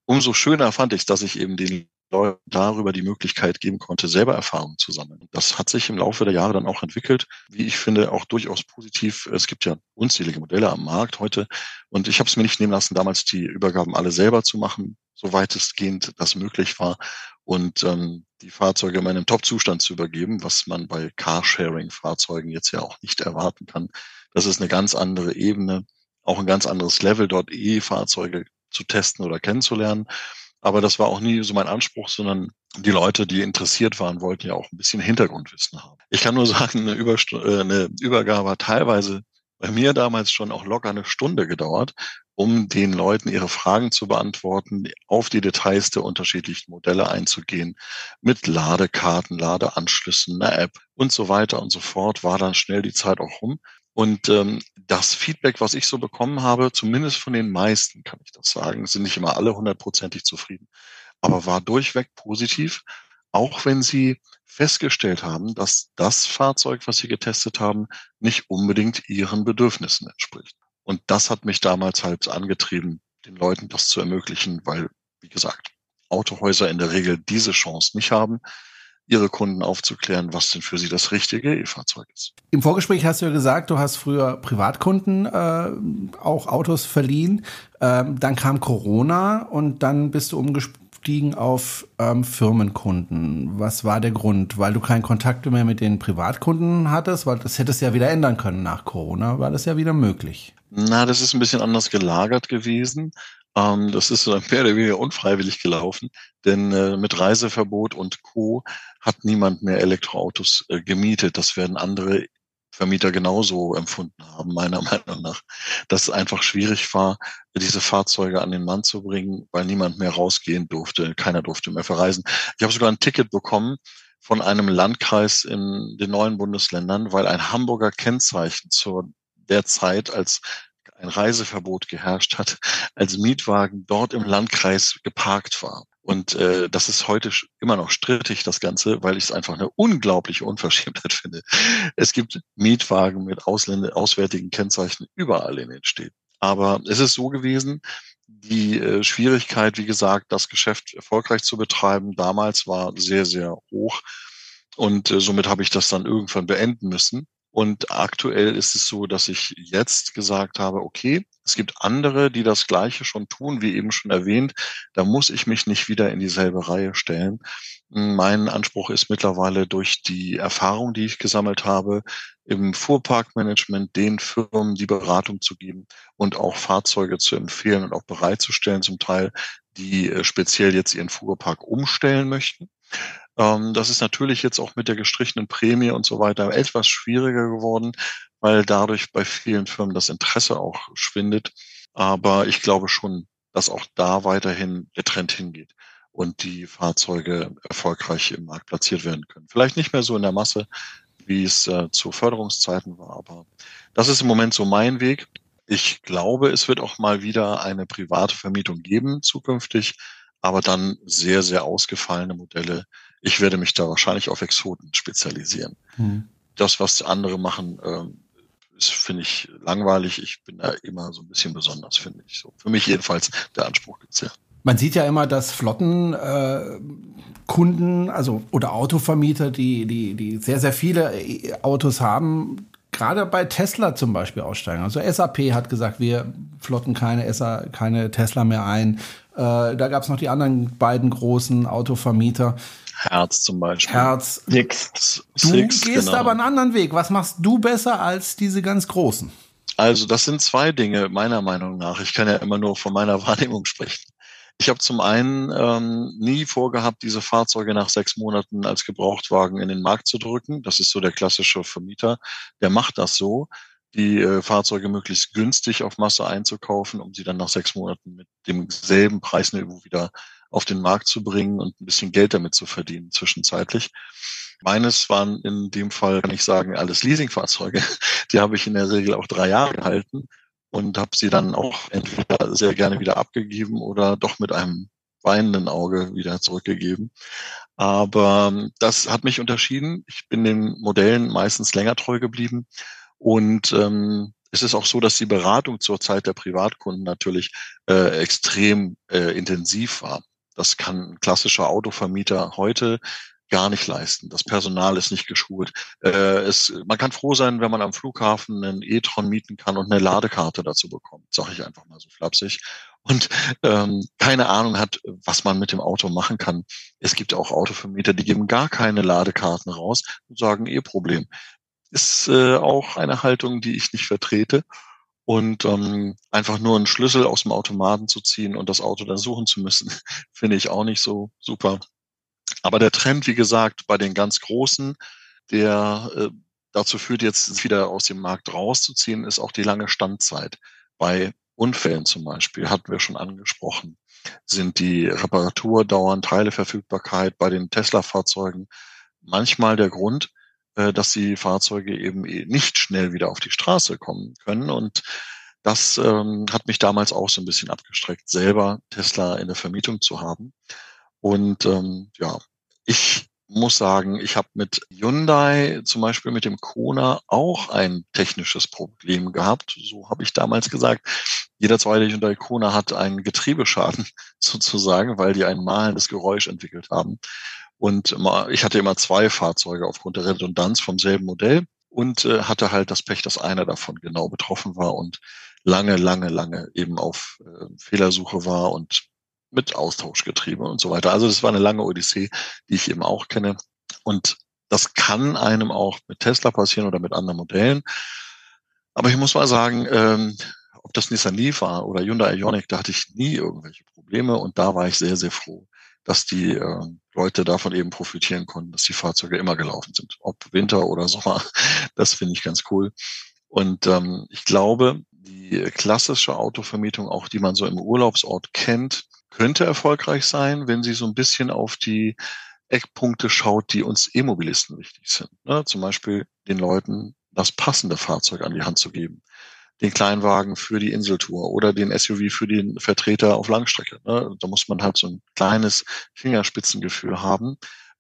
Umso schöner fand ich, dass ich eben den Leuten darüber die Möglichkeit geben konnte, selber Erfahrungen zu sammeln. Das hat sich im Laufe der Jahre dann auch entwickelt, wie ich finde, auch durchaus positiv. Es gibt ja unzählige Modelle am Markt heute und ich habe es mir nicht nehmen lassen, damals die Übergaben alle selber zu machen, so weitestgehend das möglich war und ähm, die Fahrzeuge in einem Top-Zustand zu übergeben, was man bei Carsharing-Fahrzeugen jetzt ja auch nicht erwarten kann. Das ist eine ganz andere Ebene, auch ein ganz anderes Level, dort E-Fahrzeuge zu testen oder kennenzulernen. Aber das war auch nie so mein Anspruch, sondern die Leute, die interessiert waren, wollten ja auch ein bisschen Hintergrundwissen haben. Ich kann nur sagen, eine, Überst äh, eine Übergabe hat teilweise bei mir damals schon auch locker eine Stunde gedauert, um den Leuten ihre Fragen zu beantworten, auf die Details der unterschiedlichen Modelle einzugehen, mit Ladekarten, Ladeanschlüssen, einer App und so weiter und so fort, war dann schnell die Zeit auch rum. Und ähm, das Feedback, was ich so bekommen habe, zumindest von den meisten, kann ich das sagen, sind nicht immer alle hundertprozentig zufrieden, aber war durchweg positiv, auch wenn sie festgestellt haben, dass das Fahrzeug, was sie getestet haben, nicht unbedingt ihren Bedürfnissen entspricht. Und das hat mich damals halt angetrieben, den Leuten das zu ermöglichen, weil, wie gesagt, Autohäuser in der Regel diese Chance nicht haben, ihre Kunden aufzuklären, was denn für sie das richtige E-Fahrzeug ist. Im Vorgespräch hast du ja gesagt, du hast früher Privatkunden äh, auch Autos verliehen. Ähm, dann kam Corona und dann bist du umgestiegen auf ähm, Firmenkunden. Was war der Grund? Weil du keinen Kontakt mehr mit den Privatkunden hattest? Weil das hättest du ja wieder ändern können nach Corona, war das ja wieder möglich. Na, das ist ein bisschen anders gelagert gewesen. Ähm, das ist so mehr oder weniger unfreiwillig gelaufen, denn äh, mit Reiseverbot und Co. hat niemand mehr Elektroautos äh, gemietet. Das werden andere Vermieter genauso empfunden haben, meiner Meinung nach, dass es einfach schwierig war, diese Fahrzeuge an den Mann zu bringen, weil niemand mehr rausgehen durfte, keiner durfte mehr verreisen. Ich habe sogar ein Ticket bekommen von einem Landkreis in den neuen Bundesländern, weil ein Hamburger Kennzeichen zur der Zeit, als ein Reiseverbot geherrscht hat, als Mietwagen dort im Landkreis geparkt war. Und äh, das ist heute immer noch strittig, das Ganze, weil ich es einfach eine unglaubliche Unverschämtheit finde. Es gibt Mietwagen mit Ausländer, auswärtigen Kennzeichen überall in den Städten. Aber es ist so gewesen, die äh, Schwierigkeit, wie gesagt, das Geschäft erfolgreich zu betreiben, damals war sehr, sehr hoch. Und äh, somit habe ich das dann irgendwann beenden müssen. Und aktuell ist es so, dass ich jetzt gesagt habe, okay, es gibt andere, die das Gleiche schon tun, wie eben schon erwähnt. Da muss ich mich nicht wieder in dieselbe Reihe stellen. Mein Anspruch ist mittlerweile durch die Erfahrung, die ich gesammelt habe, im Fuhrparkmanagement den Firmen die Beratung zu geben und auch Fahrzeuge zu empfehlen und auch bereitzustellen, zum Teil, die äh, speziell jetzt ihren Fuhrpark umstellen möchten. Ähm, das ist natürlich jetzt auch mit der gestrichenen Prämie und so weiter etwas schwieriger geworden, weil dadurch bei vielen Firmen das Interesse auch schwindet. Aber ich glaube schon, dass auch da weiterhin der Trend hingeht und die Fahrzeuge erfolgreich im Markt platziert werden können. Vielleicht nicht mehr so in der Masse, wie es äh, zu Förderungszeiten war, aber das ist im Moment so mein Weg. Ich glaube, es wird auch mal wieder eine private Vermietung geben zukünftig, aber dann sehr, sehr ausgefallene Modelle, ich werde mich da wahrscheinlich auf Exoten spezialisieren. Mhm. Das, was andere machen, ähm, ist, finde ich, langweilig. Ich bin da immer so ein bisschen besonders, finde ich. So, für mich jedenfalls der Anspruch gibt's ja. Man sieht ja immer, dass Flottenkunden, äh, also oder Autovermieter, die, die, die sehr, sehr viele äh, Autos haben, gerade bei Tesla zum Beispiel aussteigen. Also SAP hat gesagt, wir flotten keine, SA, keine Tesla mehr ein. Äh, da gab es noch die anderen beiden großen Autovermieter. Herz zum Beispiel. Herz. Six. Du Six, gehst genau. aber einen anderen Weg. Was machst du besser als diese ganz großen? Also das sind zwei Dinge meiner Meinung nach. Ich kann ja immer nur von meiner Wahrnehmung sprechen. Ich habe zum einen ähm, nie vorgehabt, diese Fahrzeuge nach sechs Monaten als Gebrauchtwagen in den Markt zu drücken. Das ist so der klassische Vermieter. Der macht das so, die äh, Fahrzeuge möglichst günstig auf Masse einzukaufen, um sie dann nach sechs Monaten mit demselben Preisniveau wieder auf den Markt zu bringen und ein bisschen Geld damit zu verdienen zwischenzeitlich. Meines waren in dem Fall, kann ich sagen, alles Leasingfahrzeuge. Die habe ich in der Regel auch drei Jahre gehalten und habe sie dann auch entweder sehr gerne wieder abgegeben oder doch mit einem weinenden Auge wieder zurückgegeben. Aber ähm, das hat mich unterschieden. Ich bin den Modellen meistens länger treu geblieben und ähm, es ist auch so, dass die Beratung zur Zeit der Privatkunden natürlich äh, extrem äh, intensiv war. Das kann ein klassischer Autovermieter heute gar nicht leisten. Das Personal ist nicht geschult. Äh, es, man kann froh sein, wenn man am Flughafen einen E-Tron mieten kann und eine Ladekarte dazu bekommt, sage ich einfach mal so flapsig. Und ähm, keine Ahnung hat, was man mit dem Auto machen kann. Es gibt auch Autovermieter, die geben gar keine Ladekarten raus und sagen, eh Problem. Ist äh, auch eine Haltung, die ich nicht vertrete. Und ähm, einfach nur einen Schlüssel aus dem Automaten zu ziehen und das Auto dann suchen zu müssen, finde ich auch nicht so super. Aber der Trend, wie gesagt, bei den ganz Großen, der äh, dazu führt, jetzt wieder aus dem Markt rauszuziehen, ist auch die lange Standzeit. Bei Unfällen zum Beispiel, hatten wir schon angesprochen, sind die Reparaturdauern, Teileverfügbarkeit bei den Tesla-Fahrzeugen manchmal der Grund, dass die Fahrzeuge eben eh nicht schnell wieder auf die Straße kommen können. Und das ähm, hat mich damals auch so ein bisschen abgestreckt, selber Tesla in der Vermietung zu haben. Und ähm, ja, ich muss sagen, ich habe mit Hyundai zum Beispiel mit dem Kona auch ein technisches Problem gehabt. So habe ich damals gesagt. Jeder zweite Hyundai Kona hat einen Getriebeschaden sozusagen, weil die ein malendes Geräusch entwickelt haben. Und ich hatte immer zwei Fahrzeuge aufgrund der Redundanz vom selben Modell und äh, hatte halt das Pech, dass einer davon genau betroffen war und lange, lange, lange eben auf äh, Fehlersuche war und mit Austauschgetriebe und so weiter. Also das war eine lange Odyssee, die ich eben auch kenne. Und das kann einem auch mit Tesla passieren oder mit anderen Modellen. Aber ich muss mal sagen, ähm, ob das Nissan Leaf war oder Hyundai Ioniq, da hatte ich nie irgendwelche Probleme und da war ich sehr, sehr froh, dass die äh, Leute davon eben profitieren konnten, dass die Fahrzeuge immer gelaufen sind, ob Winter oder Sommer. Das finde ich ganz cool. Und ähm, ich glaube, die klassische Autovermietung, auch die man so im Urlaubsort kennt, könnte erfolgreich sein, wenn sie so ein bisschen auf die Eckpunkte schaut, die uns E-Mobilisten wichtig sind. Ne? Zum Beispiel den Leuten das passende Fahrzeug an die Hand zu geben. Den Kleinwagen für die Inseltour oder den SUV für den Vertreter auf Langstrecke. Ne? Da muss man halt so ein kleines Fingerspitzengefühl haben,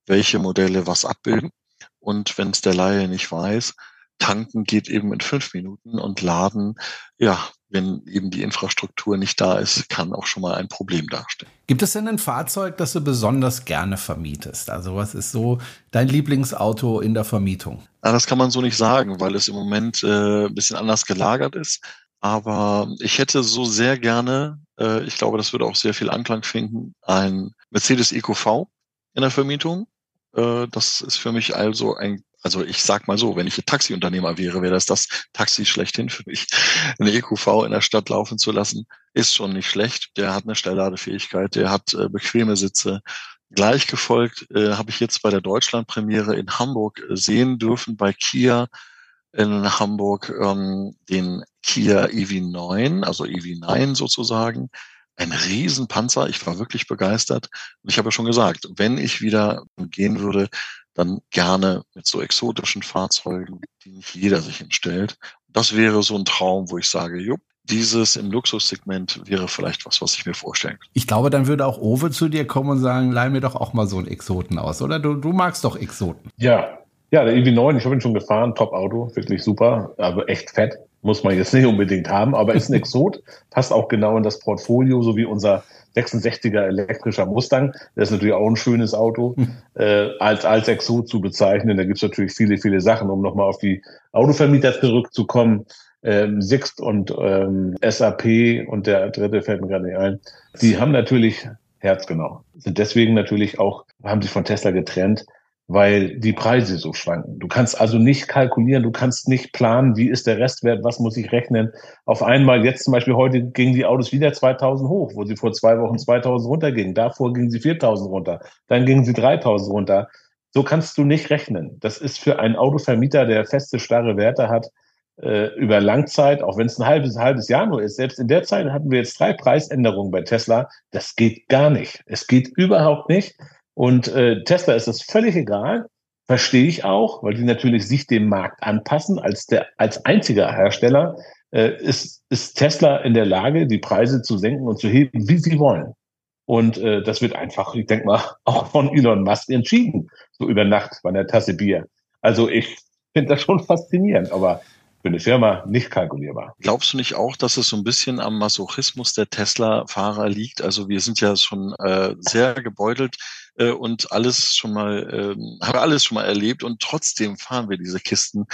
welche Modelle was abbilden. Und wenn es der Laie nicht weiß, tanken geht eben in fünf Minuten und laden, ja, wenn eben die Infrastruktur nicht da ist, kann auch schon mal ein Problem darstellen. Gibt es denn ein Fahrzeug, das du besonders gerne vermietest? Also was ist so dein Lieblingsauto in der Vermietung? Ja, das kann man so nicht sagen, weil es im Moment äh, ein bisschen anders gelagert ist. Aber ich hätte so sehr gerne, äh, ich glaube, das würde auch sehr viel Anklang finden, ein Mercedes EQV in der Vermietung. Äh, das ist für mich also ein also ich sag mal so, wenn ich ein Taxiunternehmer wäre, wäre das das Taxi schlechthin für mich. Eine EQV in der Stadt laufen zu lassen, ist schon nicht schlecht. Der hat eine Schnellladefähigkeit, der hat äh, bequeme Sitze. Gleich gefolgt äh, habe ich jetzt bei der Deutschlandpremiere in Hamburg äh, sehen dürfen bei Kia in Hamburg ähm, den Kia EV9, also EV9 sozusagen. Ein Riesenpanzer. Ich war wirklich begeistert. Und ich habe ja schon gesagt, wenn ich wieder gehen würde, dann gerne mit so exotischen Fahrzeugen, die nicht jeder sich hinstellt. Das wäre so ein Traum, wo ich sage, jupp, dieses im Luxussegment wäre vielleicht was, was ich mir vorstellen kann. Ich glaube, dann würde auch Owe zu dir kommen und sagen, leih mir doch auch mal so einen Exoten aus, oder? Du, du magst doch Exoten. Ja, ja, der EV9, ich habe ihn schon gefahren, Top-Auto, wirklich super, aber echt fett. Muss man jetzt nicht unbedingt haben, aber ist ein Exot, passt auch genau in das Portfolio, so wie unser 66er elektrischer Mustang. Das ist natürlich auch ein schönes Auto, hm. äh, als, als Exot zu bezeichnen. Da gibt's natürlich viele, viele Sachen, um nochmal auf die Autovermieter zurückzukommen. Ähm, Sixt und ähm, SAP und der dritte fällt mir gerade nicht ein. Die haben natürlich Herzgenau, sind deswegen natürlich auch, haben sich von Tesla getrennt, weil die Preise so schwanken. Du kannst also nicht kalkulieren, du kannst nicht planen, wie ist der Restwert, was muss ich rechnen. Auf einmal, jetzt zum Beispiel heute gingen die Autos wieder 2000 hoch, wo sie vor zwei Wochen 2000 runtergingen. Davor gingen sie 4000 runter, dann gingen sie 3000 runter. So kannst du nicht rechnen. Das ist für einen Autovermieter, der feste, starre Werte hat, äh, über Langzeit, auch wenn es ein halbes, halbes Jahr nur ist. Selbst in der Zeit hatten wir jetzt drei Preisänderungen bei Tesla. Das geht gar nicht. Es geht überhaupt nicht. Und äh, Tesla ist das völlig egal. Verstehe ich auch, weil die natürlich sich dem Markt anpassen. Als der als einziger Hersteller äh, ist, ist Tesla in der Lage, die Preise zu senken und zu heben, wie sie wollen. Und äh, das wird einfach, ich denke mal, auch von Elon Musk entschieden, so über Nacht bei einer Tasse Bier. Also ich finde das schon faszinierend, aber für eine Firma nicht kalkulierbar. Glaubst du nicht auch, dass es so ein bisschen am Masochismus der Tesla-Fahrer liegt? Also wir sind ja schon äh, sehr gebeutelt äh, und alles schon mal, äh, haben alles schon mal erlebt und trotzdem fahren wir diese Kisten.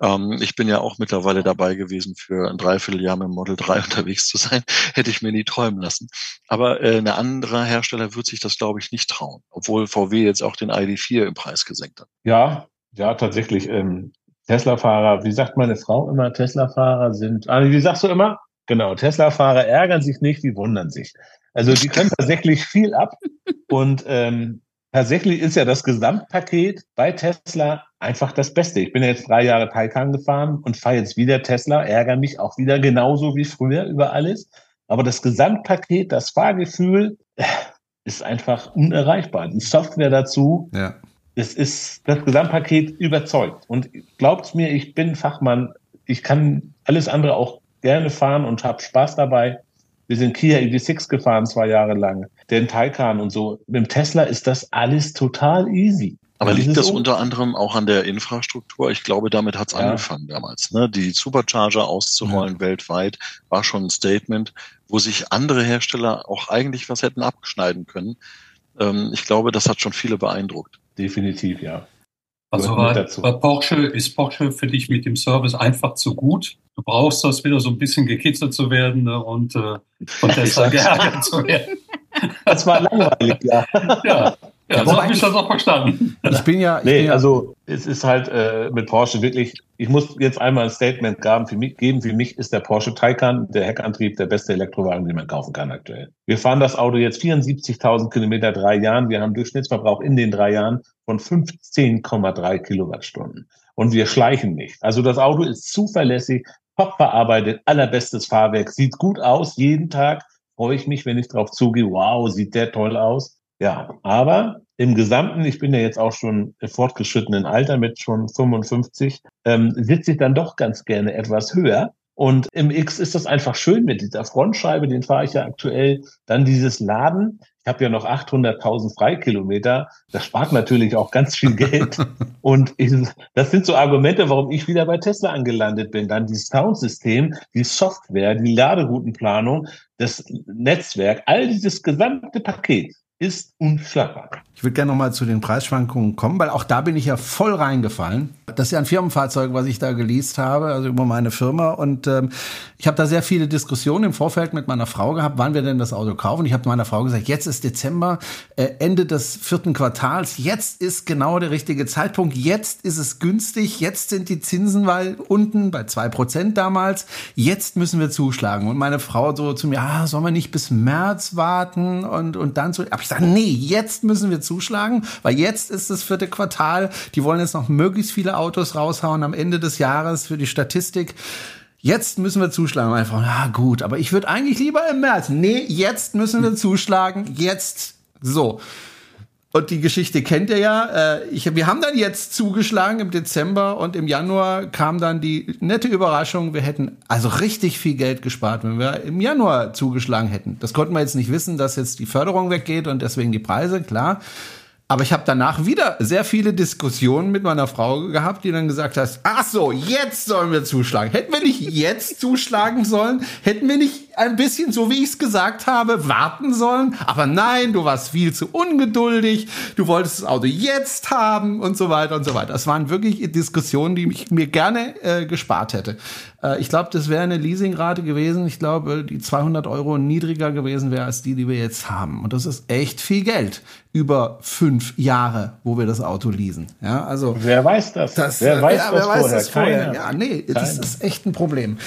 Ähm, ich bin ja auch mittlerweile dabei gewesen, für ein Dreivierteljahr mit dem Model 3 unterwegs zu sein. Hätte ich mir nie träumen lassen. Aber äh, eine andere Hersteller wird sich das, glaube ich, nicht trauen, obwohl VW jetzt auch den ID4 im Preis gesenkt hat. Ja, ja, tatsächlich. Ähm, Tesla-Fahrer, wie sagt meine Frau immer, Tesla-Fahrer sind, ah, wie sagst du immer? Genau, Tesla-Fahrer ärgern sich nicht, die wundern sich. Also die können tatsächlich viel ab und ähm, tatsächlich ist ja das Gesamtpaket bei Tesla einfach das Beste. Ich bin jetzt drei Jahre Taycan gefahren und fahre jetzt wieder Tesla, ärgere mich auch wieder genauso wie früher über alles. Aber das Gesamtpaket, das Fahrgefühl äh, ist einfach unerreichbar. Die Software dazu, ja. Es ist das Gesamtpaket überzeugt. Und glaubt mir, ich bin Fachmann. Ich kann alles andere auch gerne fahren und habe Spaß dabei. Wir sind Kia EV6 gefahren zwei Jahre lang, den Taycan und so. Mit dem Tesla ist das alles total easy. Aber liegt das unter anderem auch an der Infrastruktur? Ich glaube, damit hat es ja. angefangen damals. Ne? Die Supercharger auszurollen ja. weltweit war schon ein Statement, wo sich andere Hersteller auch eigentlich was hätten abschneiden können. Ähm, ich glaube, das hat schon viele beeindruckt. Definitiv, ja. Also bei, bei Porsche ist Porsche für dich mit dem Service einfach zu gut. Du brauchst das wieder so ein bisschen gekitzelt zu werden ne, und äh, von Tesla geärgert zu werden. Das war langweilig, ja. ja. Ja, so habe ich das auch verstanden. Ich bin ja. Ich nee, bin ja also es ist halt äh, mit Porsche wirklich, ich muss jetzt einmal ein Statement geben für, mich, geben. für mich ist der Porsche Taycan, der Heckantrieb, der beste Elektrowagen, den man kaufen kann aktuell. Wir fahren das Auto jetzt 74.000 Kilometer drei Jahren. Wir haben Durchschnittsverbrauch in den drei Jahren von 15,3 Kilowattstunden. Und wir schleichen nicht. Also das Auto ist zuverlässig, top verarbeitet, allerbestes Fahrwerk, sieht gut aus jeden Tag. Freue ich mich, wenn ich drauf zugehe. Wow, sieht der toll aus ja, aber im Gesamten, ich bin ja jetzt auch schon im fortgeschrittenen Alter mit schon 55, ähm, sitze ich dann doch ganz gerne etwas höher. Und im X ist das einfach schön mit dieser Frontscheibe, den fahre ich ja aktuell. Dann dieses Laden. Ich habe ja noch 800.000 Freikilometer. Das spart natürlich auch ganz viel Geld. Und ich, das sind so Argumente, warum ich wieder bei Tesla angelandet bin. Dann dieses Soundsystem, die Software, die Laderoutenplanung, das Netzwerk, all dieses gesamte Paket ist unschlagbar. Ich würde gerne nochmal zu den Preisschwankungen kommen, weil auch da bin ich ja voll reingefallen. Das ist ja ein Firmenfahrzeug, was ich da geleast habe, also über meine Firma. Und ähm, ich habe da sehr viele Diskussionen im Vorfeld mit meiner Frau gehabt, wann wir denn das Auto kaufen. Ich habe meiner Frau gesagt, jetzt ist Dezember, äh, Ende des vierten Quartals, jetzt ist genau der richtige Zeitpunkt, jetzt ist es günstig, jetzt sind die Zinsen weil unten bei zwei Prozent damals, jetzt müssen wir zuschlagen. Und meine Frau so zu mir, ah, sollen wir nicht bis März warten und, und dann so. Aber ich sage, nee, jetzt müssen wir zuschlagen, weil jetzt ist das vierte Quartal. Die wollen jetzt noch möglichst viele Autos raushauen am Ende des Jahres für die Statistik. Jetzt müssen wir zuschlagen. Frau, na gut, aber ich würde eigentlich lieber im März. Nee, jetzt müssen wir zuschlagen. Jetzt. So. Und die Geschichte kennt ihr ja. Äh, ich, wir haben dann jetzt zugeschlagen im Dezember und im Januar kam dann die nette Überraschung, wir hätten also richtig viel Geld gespart, wenn wir im Januar zugeschlagen hätten. Das konnten wir jetzt nicht wissen, dass jetzt die Förderung weggeht und deswegen die Preise, klar. Aber ich habe danach wieder sehr viele Diskussionen mit meiner Frau gehabt, die dann gesagt hat, ach so, jetzt sollen wir zuschlagen. Hätten wir nicht jetzt zuschlagen sollen? Hätten wir nicht ein bisschen, so wie ich es gesagt habe, warten sollen? Aber nein, du warst viel zu ungeduldig. Du wolltest das Auto jetzt haben und so weiter und so weiter. Das waren wirklich Diskussionen, die ich mir gerne äh, gespart hätte. Äh, ich glaube, das wäre eine Leasingrate gewesen. Ich glaube, die 200 Euro niedriger gewesen wäre als die, die wir jetzt haben. Und das ist echt viel Geld über fünf Jahre, wo wir das Auto leasen. Ja, also wer weiß das? das wer weiß, ja, wer das, weiß vorher? das vorher? Ja, nee, Keiner. das ist echt ein Problem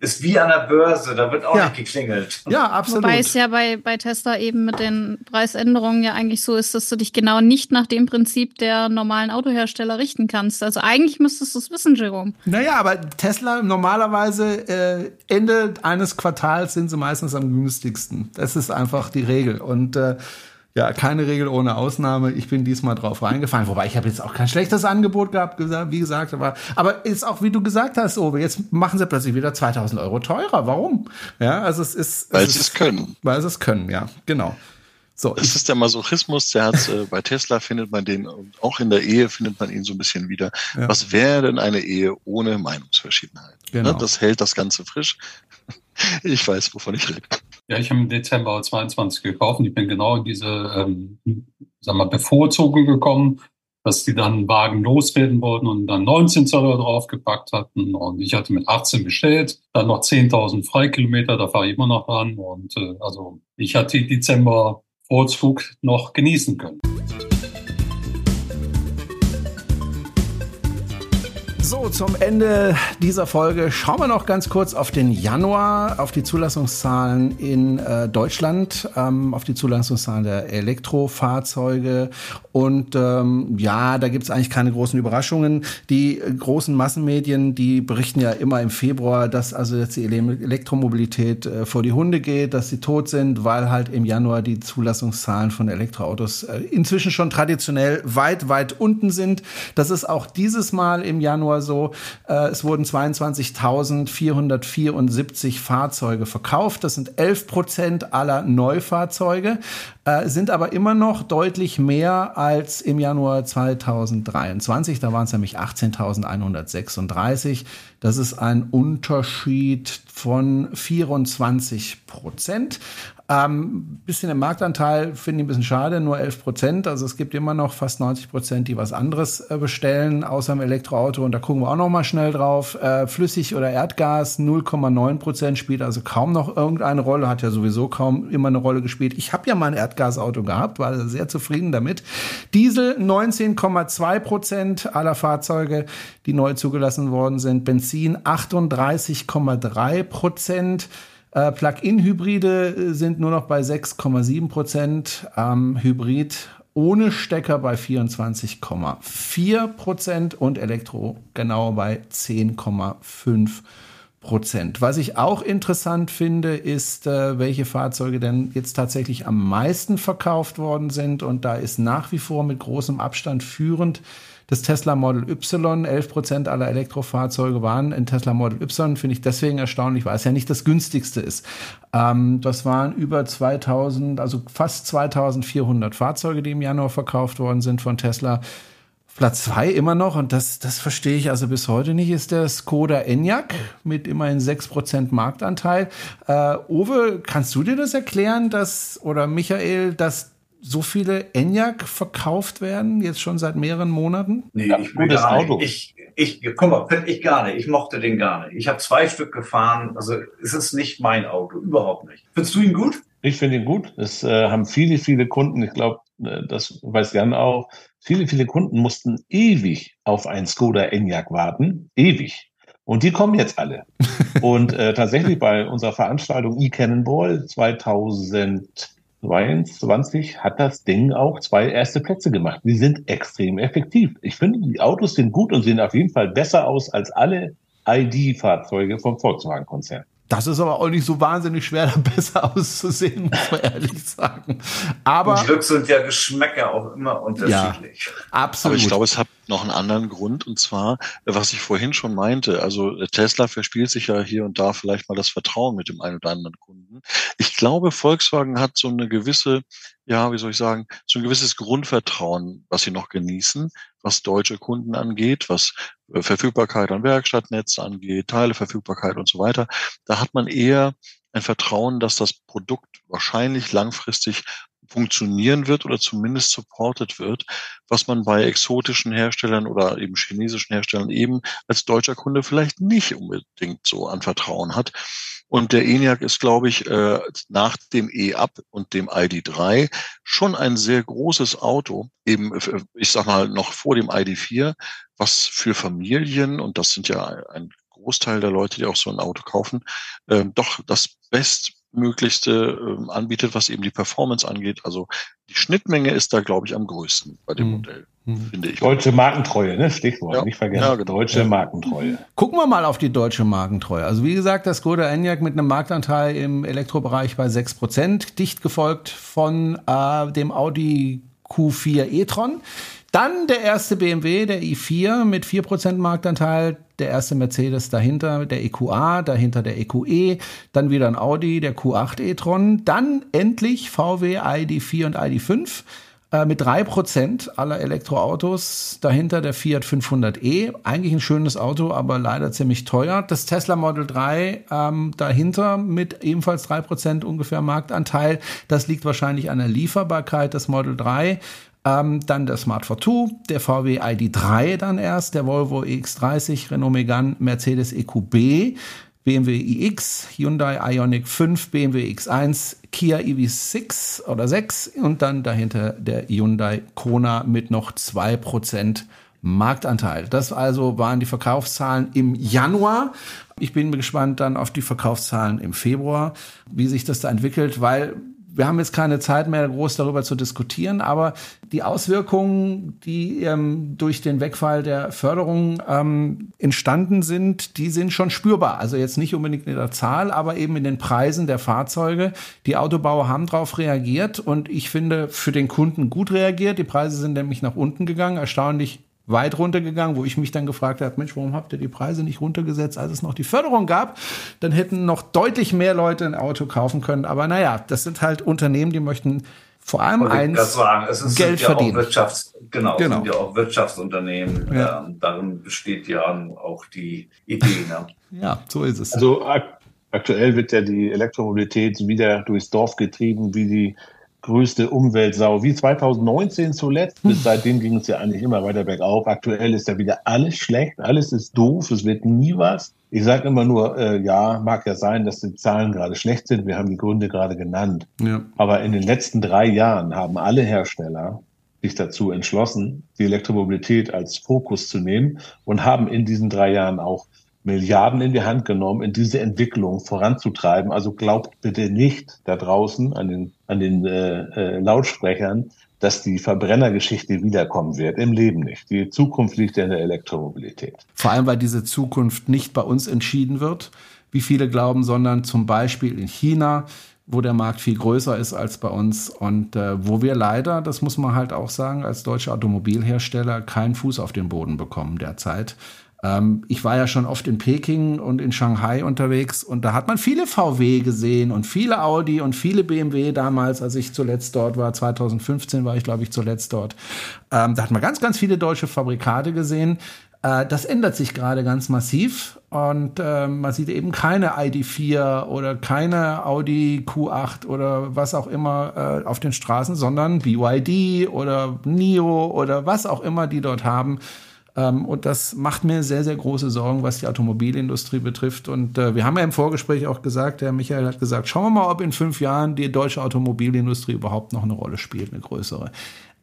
ist wie an der Börse, da wird auch ja. nicht geklingelt. Ja, absolut. Wobei es ja bei, bei Tesla eben mit den Preisänderungen ja eigentlich so ist, dass du dich genau nicht nach dem Prinzip der normalen Autohersteller richten kannst. Also eigentlich müsstest du es wissen, Jerome. Naja, aber Tesla normalerweise äh, Ende eines Quartals sind sie meistens am günstigsten. Das ist einfach die Regel. Und äh, ja, keine Regel ohne Ausnahme. Ich bin diesmal drauf reingefallen. Wobei ich habe jetzt auch kein schlechtes Angebot gehabt, wie gesagt. Aber, aber ist auch, wie du gesagt hast, Owe, jetzt machen sie plötzlich wieder 2000 Euro teurer. Warum? Ja, also es ist. Weil sie es können. Weil sie es können, ja, genau. So, das ist der Masochismus, der hat, äh, bei Tesla findet man den, und auch in der Ehe findet man ihn so ein bisschen wieder. Ja. Was wäre denn eine Ehe ohne Meinungsverschiedenheit? Genau. Ne? Das hält das Ganze frisch. Ich weiß, wovon ich rede. Ja, ich habe im Dezember 22 gekauft und ich bin genau in diese, ähm, sag mal, Bevorzugung gekommen, dass die dann Wagen loswerden wollten und dann 19 Zoller draufgepackt hatten. Und ich hatte mit 18 bestellt, dann noch 10.000 Freikilometer, da fahre ich immer noch dran. Und äh, also ich hatte Dezember Vorzug noch genießen können. So, zum Ende dieser Folge schauen wir noch ganz kurz auf den Januar, auf die Zulassungszahlen in äh, Deutschland, ähm, auf die Zulassungszahlen der Elektrofahrzeuge. Und ähm, ja, da gibt es eigentlich keine großen Überraschungen. Die äh, großen Massenmedien, die berichten ja immer im Februar, dass also jetzt die Elektromobilität äh, vor die Hunde geht, dass sie tot sind, weil halt im Januar die Zulassungszahlen von Elektroautos äh, inzwischen schon traditionell weit, weit unten sind. Das ist auch dieses Mal im Januar Januar so. Äh, es wurden 22.474 Fahrzeuge verkauft. Das sind 11 Prozent aller Neufahrzeuge, äh, sind aber immer noch deutlich mehr als im Januar 2023. Da waren es nämlich 18.136. Das ist ein Unterschied von 24 Prozent. Ähm, bisschen im Marktanteil finde ich ein bisschen schade, nur 11 Prozent. Also es gibt immer noch fast 90 Prozent, die was anderes äh, bestellen, außer im Elektroauto. Und da gucken wir auch noch mal schnell drauf. Äh, Flüssig oder Erdgas 0,9 Prozent spielt also kaum noch irgendeine Rolle, hat ja sowieso kaum immer eine Rolle gespielt. Ich habe ja mal ein Erdgasauto gehabt, war sehr zufrieden damit. Diesel 19,2 Prozent aller Fahrzeuge, die neu zugelassen worden sind. Benzin 38,3 Prozent. Äh, Plug-in-Hybride äh, sind nur noch bei 6,7 Prozent. Ähm, Hybrid ohne Stecker bei 24,4 Prozent und Elektro genau bei 10,5 Prozent. Was ich auch interessant finde, ist, äh, welche Fahrzeuge denn jetzt tatsächlich am meisten verkauft worden sind. Und da ist nach wie vor mit großem Abstand führend das Tesla Model Y. 11 Prozent aller Elektrofahrzeuge waren in Tesla Model Y. Finde ich deswegen erstaunlich, weil es ja nicht das günstigste ist. Ähm, das waren über 2000, also fast 2400 Fahrzeuge, die im Januar verkauft worden sind von Tesla. Platz zwei immer noch, und das, das verstehe ich also bis heute nicht, ist der Skoda Enyaq mit immerhin 6% Marktanteil. Äh, Uwe, kannst du dir das erklären, dass, oder Michael, dass so viele Enyaq verkauft werden, jetzt schon seit mehreren Monaten? Nee, ja, ich gutes Auto. Ich, ich, guck mal, finde ich gar nicht. Ich mochte den gar nicht. Ich habe zwei Stück gefahren. Also es ist nicht mein Auto, überhaupt nicht. Findest du ihn gut? Ich finde ihn gut. Es äh, haben viele, viele Kunden, ich glaube, äh, das weiß Jan auch, viele, viele Kunden mussten ewig auf ein Skoda Enyaq warten. Ewig. Und die kommen jetzt alle. Und äh, tatsächlich bei unserer Veranstaltung e-Cannonball 2000 22 hat das Ding auch zwei erste Plätze gemacht. Die sind extrem effektiv. Ich finde, die Autos sind gut und sehen auf jeden Fall besser aus als alle ID-Fahrzeuge vom Volkswagen-Konzern. Das ist aber auch nicht so wahnsinnig schwer, da besser auszusehen, muss man ehrlich sagen. Aber Glück sind ja Geschmäcker auch immer unterschiedlich. Ja, absolut. Aber ich glaube, es hat noch einen anderen Grund und zwar, was ich vorhin schon meinte. Also Tesla verspielt sich ja hier und da vielleicht mal das Vertrauen mit dem einen oder anderen Kunden. Ich glaube, Volkswagen hat so eine gewisse, ja, wie soll ich sagen, so ein gewisses Grundvertrauen, was sie noch genießen, was deutsche Kunden angeht, was äh, Verfügbarkeit an Werkstattnetz angeht, Teileverfügbarkeit und so weiter. Da hat man eher ein Vertrauen, dass das Produkt wahrscheinlich langfristig funktionieren wird oder zumindest supported wird, was man bei exotischen Herstellern oder eben chinesischen Herstellern eben als deutscher Kunde vielleicht nicht unbedingt so an Vertrauen hat. Und der ENIAC ist, glaube ich, äh, nach dem E-Up und dem ID3 schon ein sehr großes Auto, eben, äh, ich sag mal, noch vor dem ID4, was für Familien, und das sind ja ein Großteil der Leute, die auch so ein Auto kaufen, äh, doch das best Möglichste ähm, anbietet, was eben die Performance angeht. Also die Schnittmenge ist da, glaube ich, am größten bei dem mhm. Modell, mhm. finde ich. Deutsche Markentreue, ne? Stichwort, ja. nicht vergessen. Ja, genau. Deutsche ja. Markentreue. Gucken wir mal auf die deutsche Markentreue. Also wie gesagt, das Skoda Enyaq mit einem Marktanteil im Elektrobereich bei 6%, dicht gefolgt von äh, dem Audi Q4 e-tron. Dann der erste BMW, der i4 mit 4% Marktanteil, der erste Mercedes dahinter, der EQA, dahinter der EQE, dann wieder ein Audi, der Q8 e-tron, dann endlich VW ID4 und ID5 äh, mit 3% aller Elektroautos, dahinter der Fiat 500e, eigentlich ein schönes Auto, aber leider ziemlich teuer. Das Tesla Model 3 ähm, dahinter mit ebenfalls 3% ungefähr Marktanteil. Das liegt wahrscheinlich an der Lieferbarkeit des Model 3. Ähm, dann der Smart Fortwo, der VW ID3 dann erst, der Volvo EX30, Renault Megane, Mercedes EQB, BMW iX, Hyundai Ioniq 5, BMW X1, Kia EV6 oder 6 und dann dahinter der Hyundai Kona mit noch 2% Marktanteil. Das also waren die Verkaufszahlen im Januar. Ich bin gespannt dann auf die Verkaufszahlen im Februar, wie sich das da entwickelt, weil wir haben jetzt keine Zeit mehr, groß darüber zu diskutieren, aber die Auswirkungen, die ähm, durch den Wegfall der Förderung ähm, entstanden sind, die sind schon spürbar. Also jetzt nicht unbedingt in der Zahl, aber eben in den Preisen der Fahrzeuge. Die Autobauer haben darauf reagiert und ich finde für den Kunden gut reagiert. Die Preise sind nämlich nach unten gegangen, erstaunlich weit runtergegangen, wo ich mich dann gefragt habe, Mensch, warum habt ihr die Preise nicht runtergesetzt, als es noch die Förderung gab? Dann hätten noch deutlich mehr Leute ein Auto kaufen können. Aber naja, das sind halt Unternehmen, die möchten vor allem eins sagen, es ist, Geld ja verdienen. Wirtschafts, genau, genau. sind ja auch Wirtschaftsunternehmen. Ja. Ähm, darin besteht ja auch die Idee. Ne? ja, so ist es. Also ak aktuell wird ja die Elektromobilität wieder durchs Dorf getrieben, wie die größte Umweltsau, wie 2019 zuletzt. Bis hm. seitdem ging es ja eigentlich immer weiter bergauf. Aktuell ist ja wieder alles schlecht, alles ist doof, es wird nie was. Ich sage immer nur, äh, ja, mag ja sein, dass die Zahlen gerade schlecht sind. Wir haben die Gründe gerade genannt. Ja. Aber in den letzten drei Jahren haben alle Hersteller sich dazu entschlossen, die Elektromobilität als Fokus zu nehmen und haben in diesen drei Jahren auch Milliarden in die Hand genommen, in diese Entwicklung voranzutreiben. Also glaubt bitte nicht da draußen an den, an den äh, äh, Lautsprechern, dass die Verbrennergeschichte wiederkommen wird. Im Leben nicht. Die Zukunft liegt in der Elektromobilität. Vor allem, weil diese Zukunft nicht bei uns entschieden wird, wie viele glauben, sondern zum Beispiel in China, wo der Markt viel größer ist als bei uns und äh, wo wir leider, das muss man halt auch sagen, als deutsche Automobilhersteller keinen Fuß auf den Boden bekommen derzeit. Ähm, ich war ja schon oft in Peking und in Shanghai unterwegs und da hat man viele VW gesehen und viele Audi und viele BMW damals, als ich zuletzt dort war. 2015 war ich, glaube ich, zuletzt dort. Ähm, da hat man ganz, ganz viele deutsche Fabrikate gesehen. Äh, das ändert sich gerade ganz massiv und äh, man sieht eben keine ID4 oder keine Audi Q8 oder was auch immer äh, auf den Straßen, sondern BYD oder NIO oder was auch immer die dort haben. Ähm, und das macht mir sehr, sehr große Sorgen, was die Automobilindustrie betrifft. Und äh, wir haben ja im Vorgespräch auch gesagt, der Michael hat gesagt, schauen wir mal, ob in fünf Jahren die deutsche Automobilindustrie überhaupt noch eine Rolle spielt, eine größere.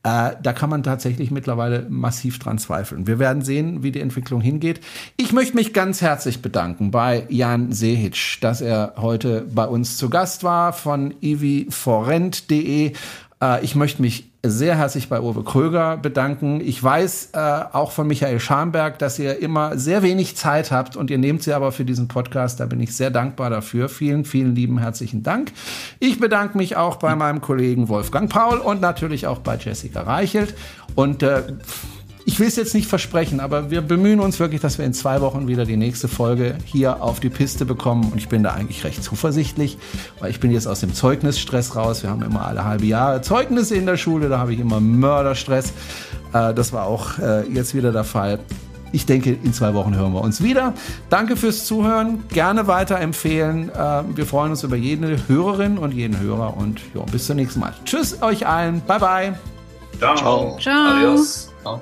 Äh, da kann man tatsächlich mittlerweile massiv dran zweifeln. Wir werden sehen, wie die Entwicklung hingeht. Ich möchte mich ganz herzlich bedanken bei Jan Sehic, dass er heute bei uns zu Gast war von iviforent.de. Äh, ich möchte mich sehr herzlich bei Uwe Kröger bedanken. Ich weiß äh, auch von Michael Schamberg, dass ihr immer sehr wenig Zeit habt und ihr nehmt sie aber für diesen Podcast. Da bin ich sehr dankbar dafür. Vielen, vielen lieben herzlichen Dank. Ich bedanke mich auch bei meinem Kollegen Wolfgang Paul und natürlich auch bei Jessica Reichelt. Und äh, ich will es jetzt nicht versprechen, aber wir bemühen uns wirklich, dass wir in zwei Wochen wieder die nächste Folge hier auf die Piste bekommen. Und ich bin da eigentlich recht zuversichtlich, weil ich bin jetzt aus dem Zeugnisstress raus. Wir haben immer alle halbe Jahre Zeugnisse in der Schule, da habe ich immer Mörderstress. Äh, das war auch äh, jetzt wieder der Fall. Ich denke, in zwei Wochen hören wir uns wieder. Danke fürs Zuhören. Gerne weiterempfehlen. Äh, wir freuen uns über jede Hörerin und jeden Hörer. Und ja, bis zum nächsten Mal. Tschüss euch allen. Bye, bye. Ciao. Ciao. Adios. Ciao.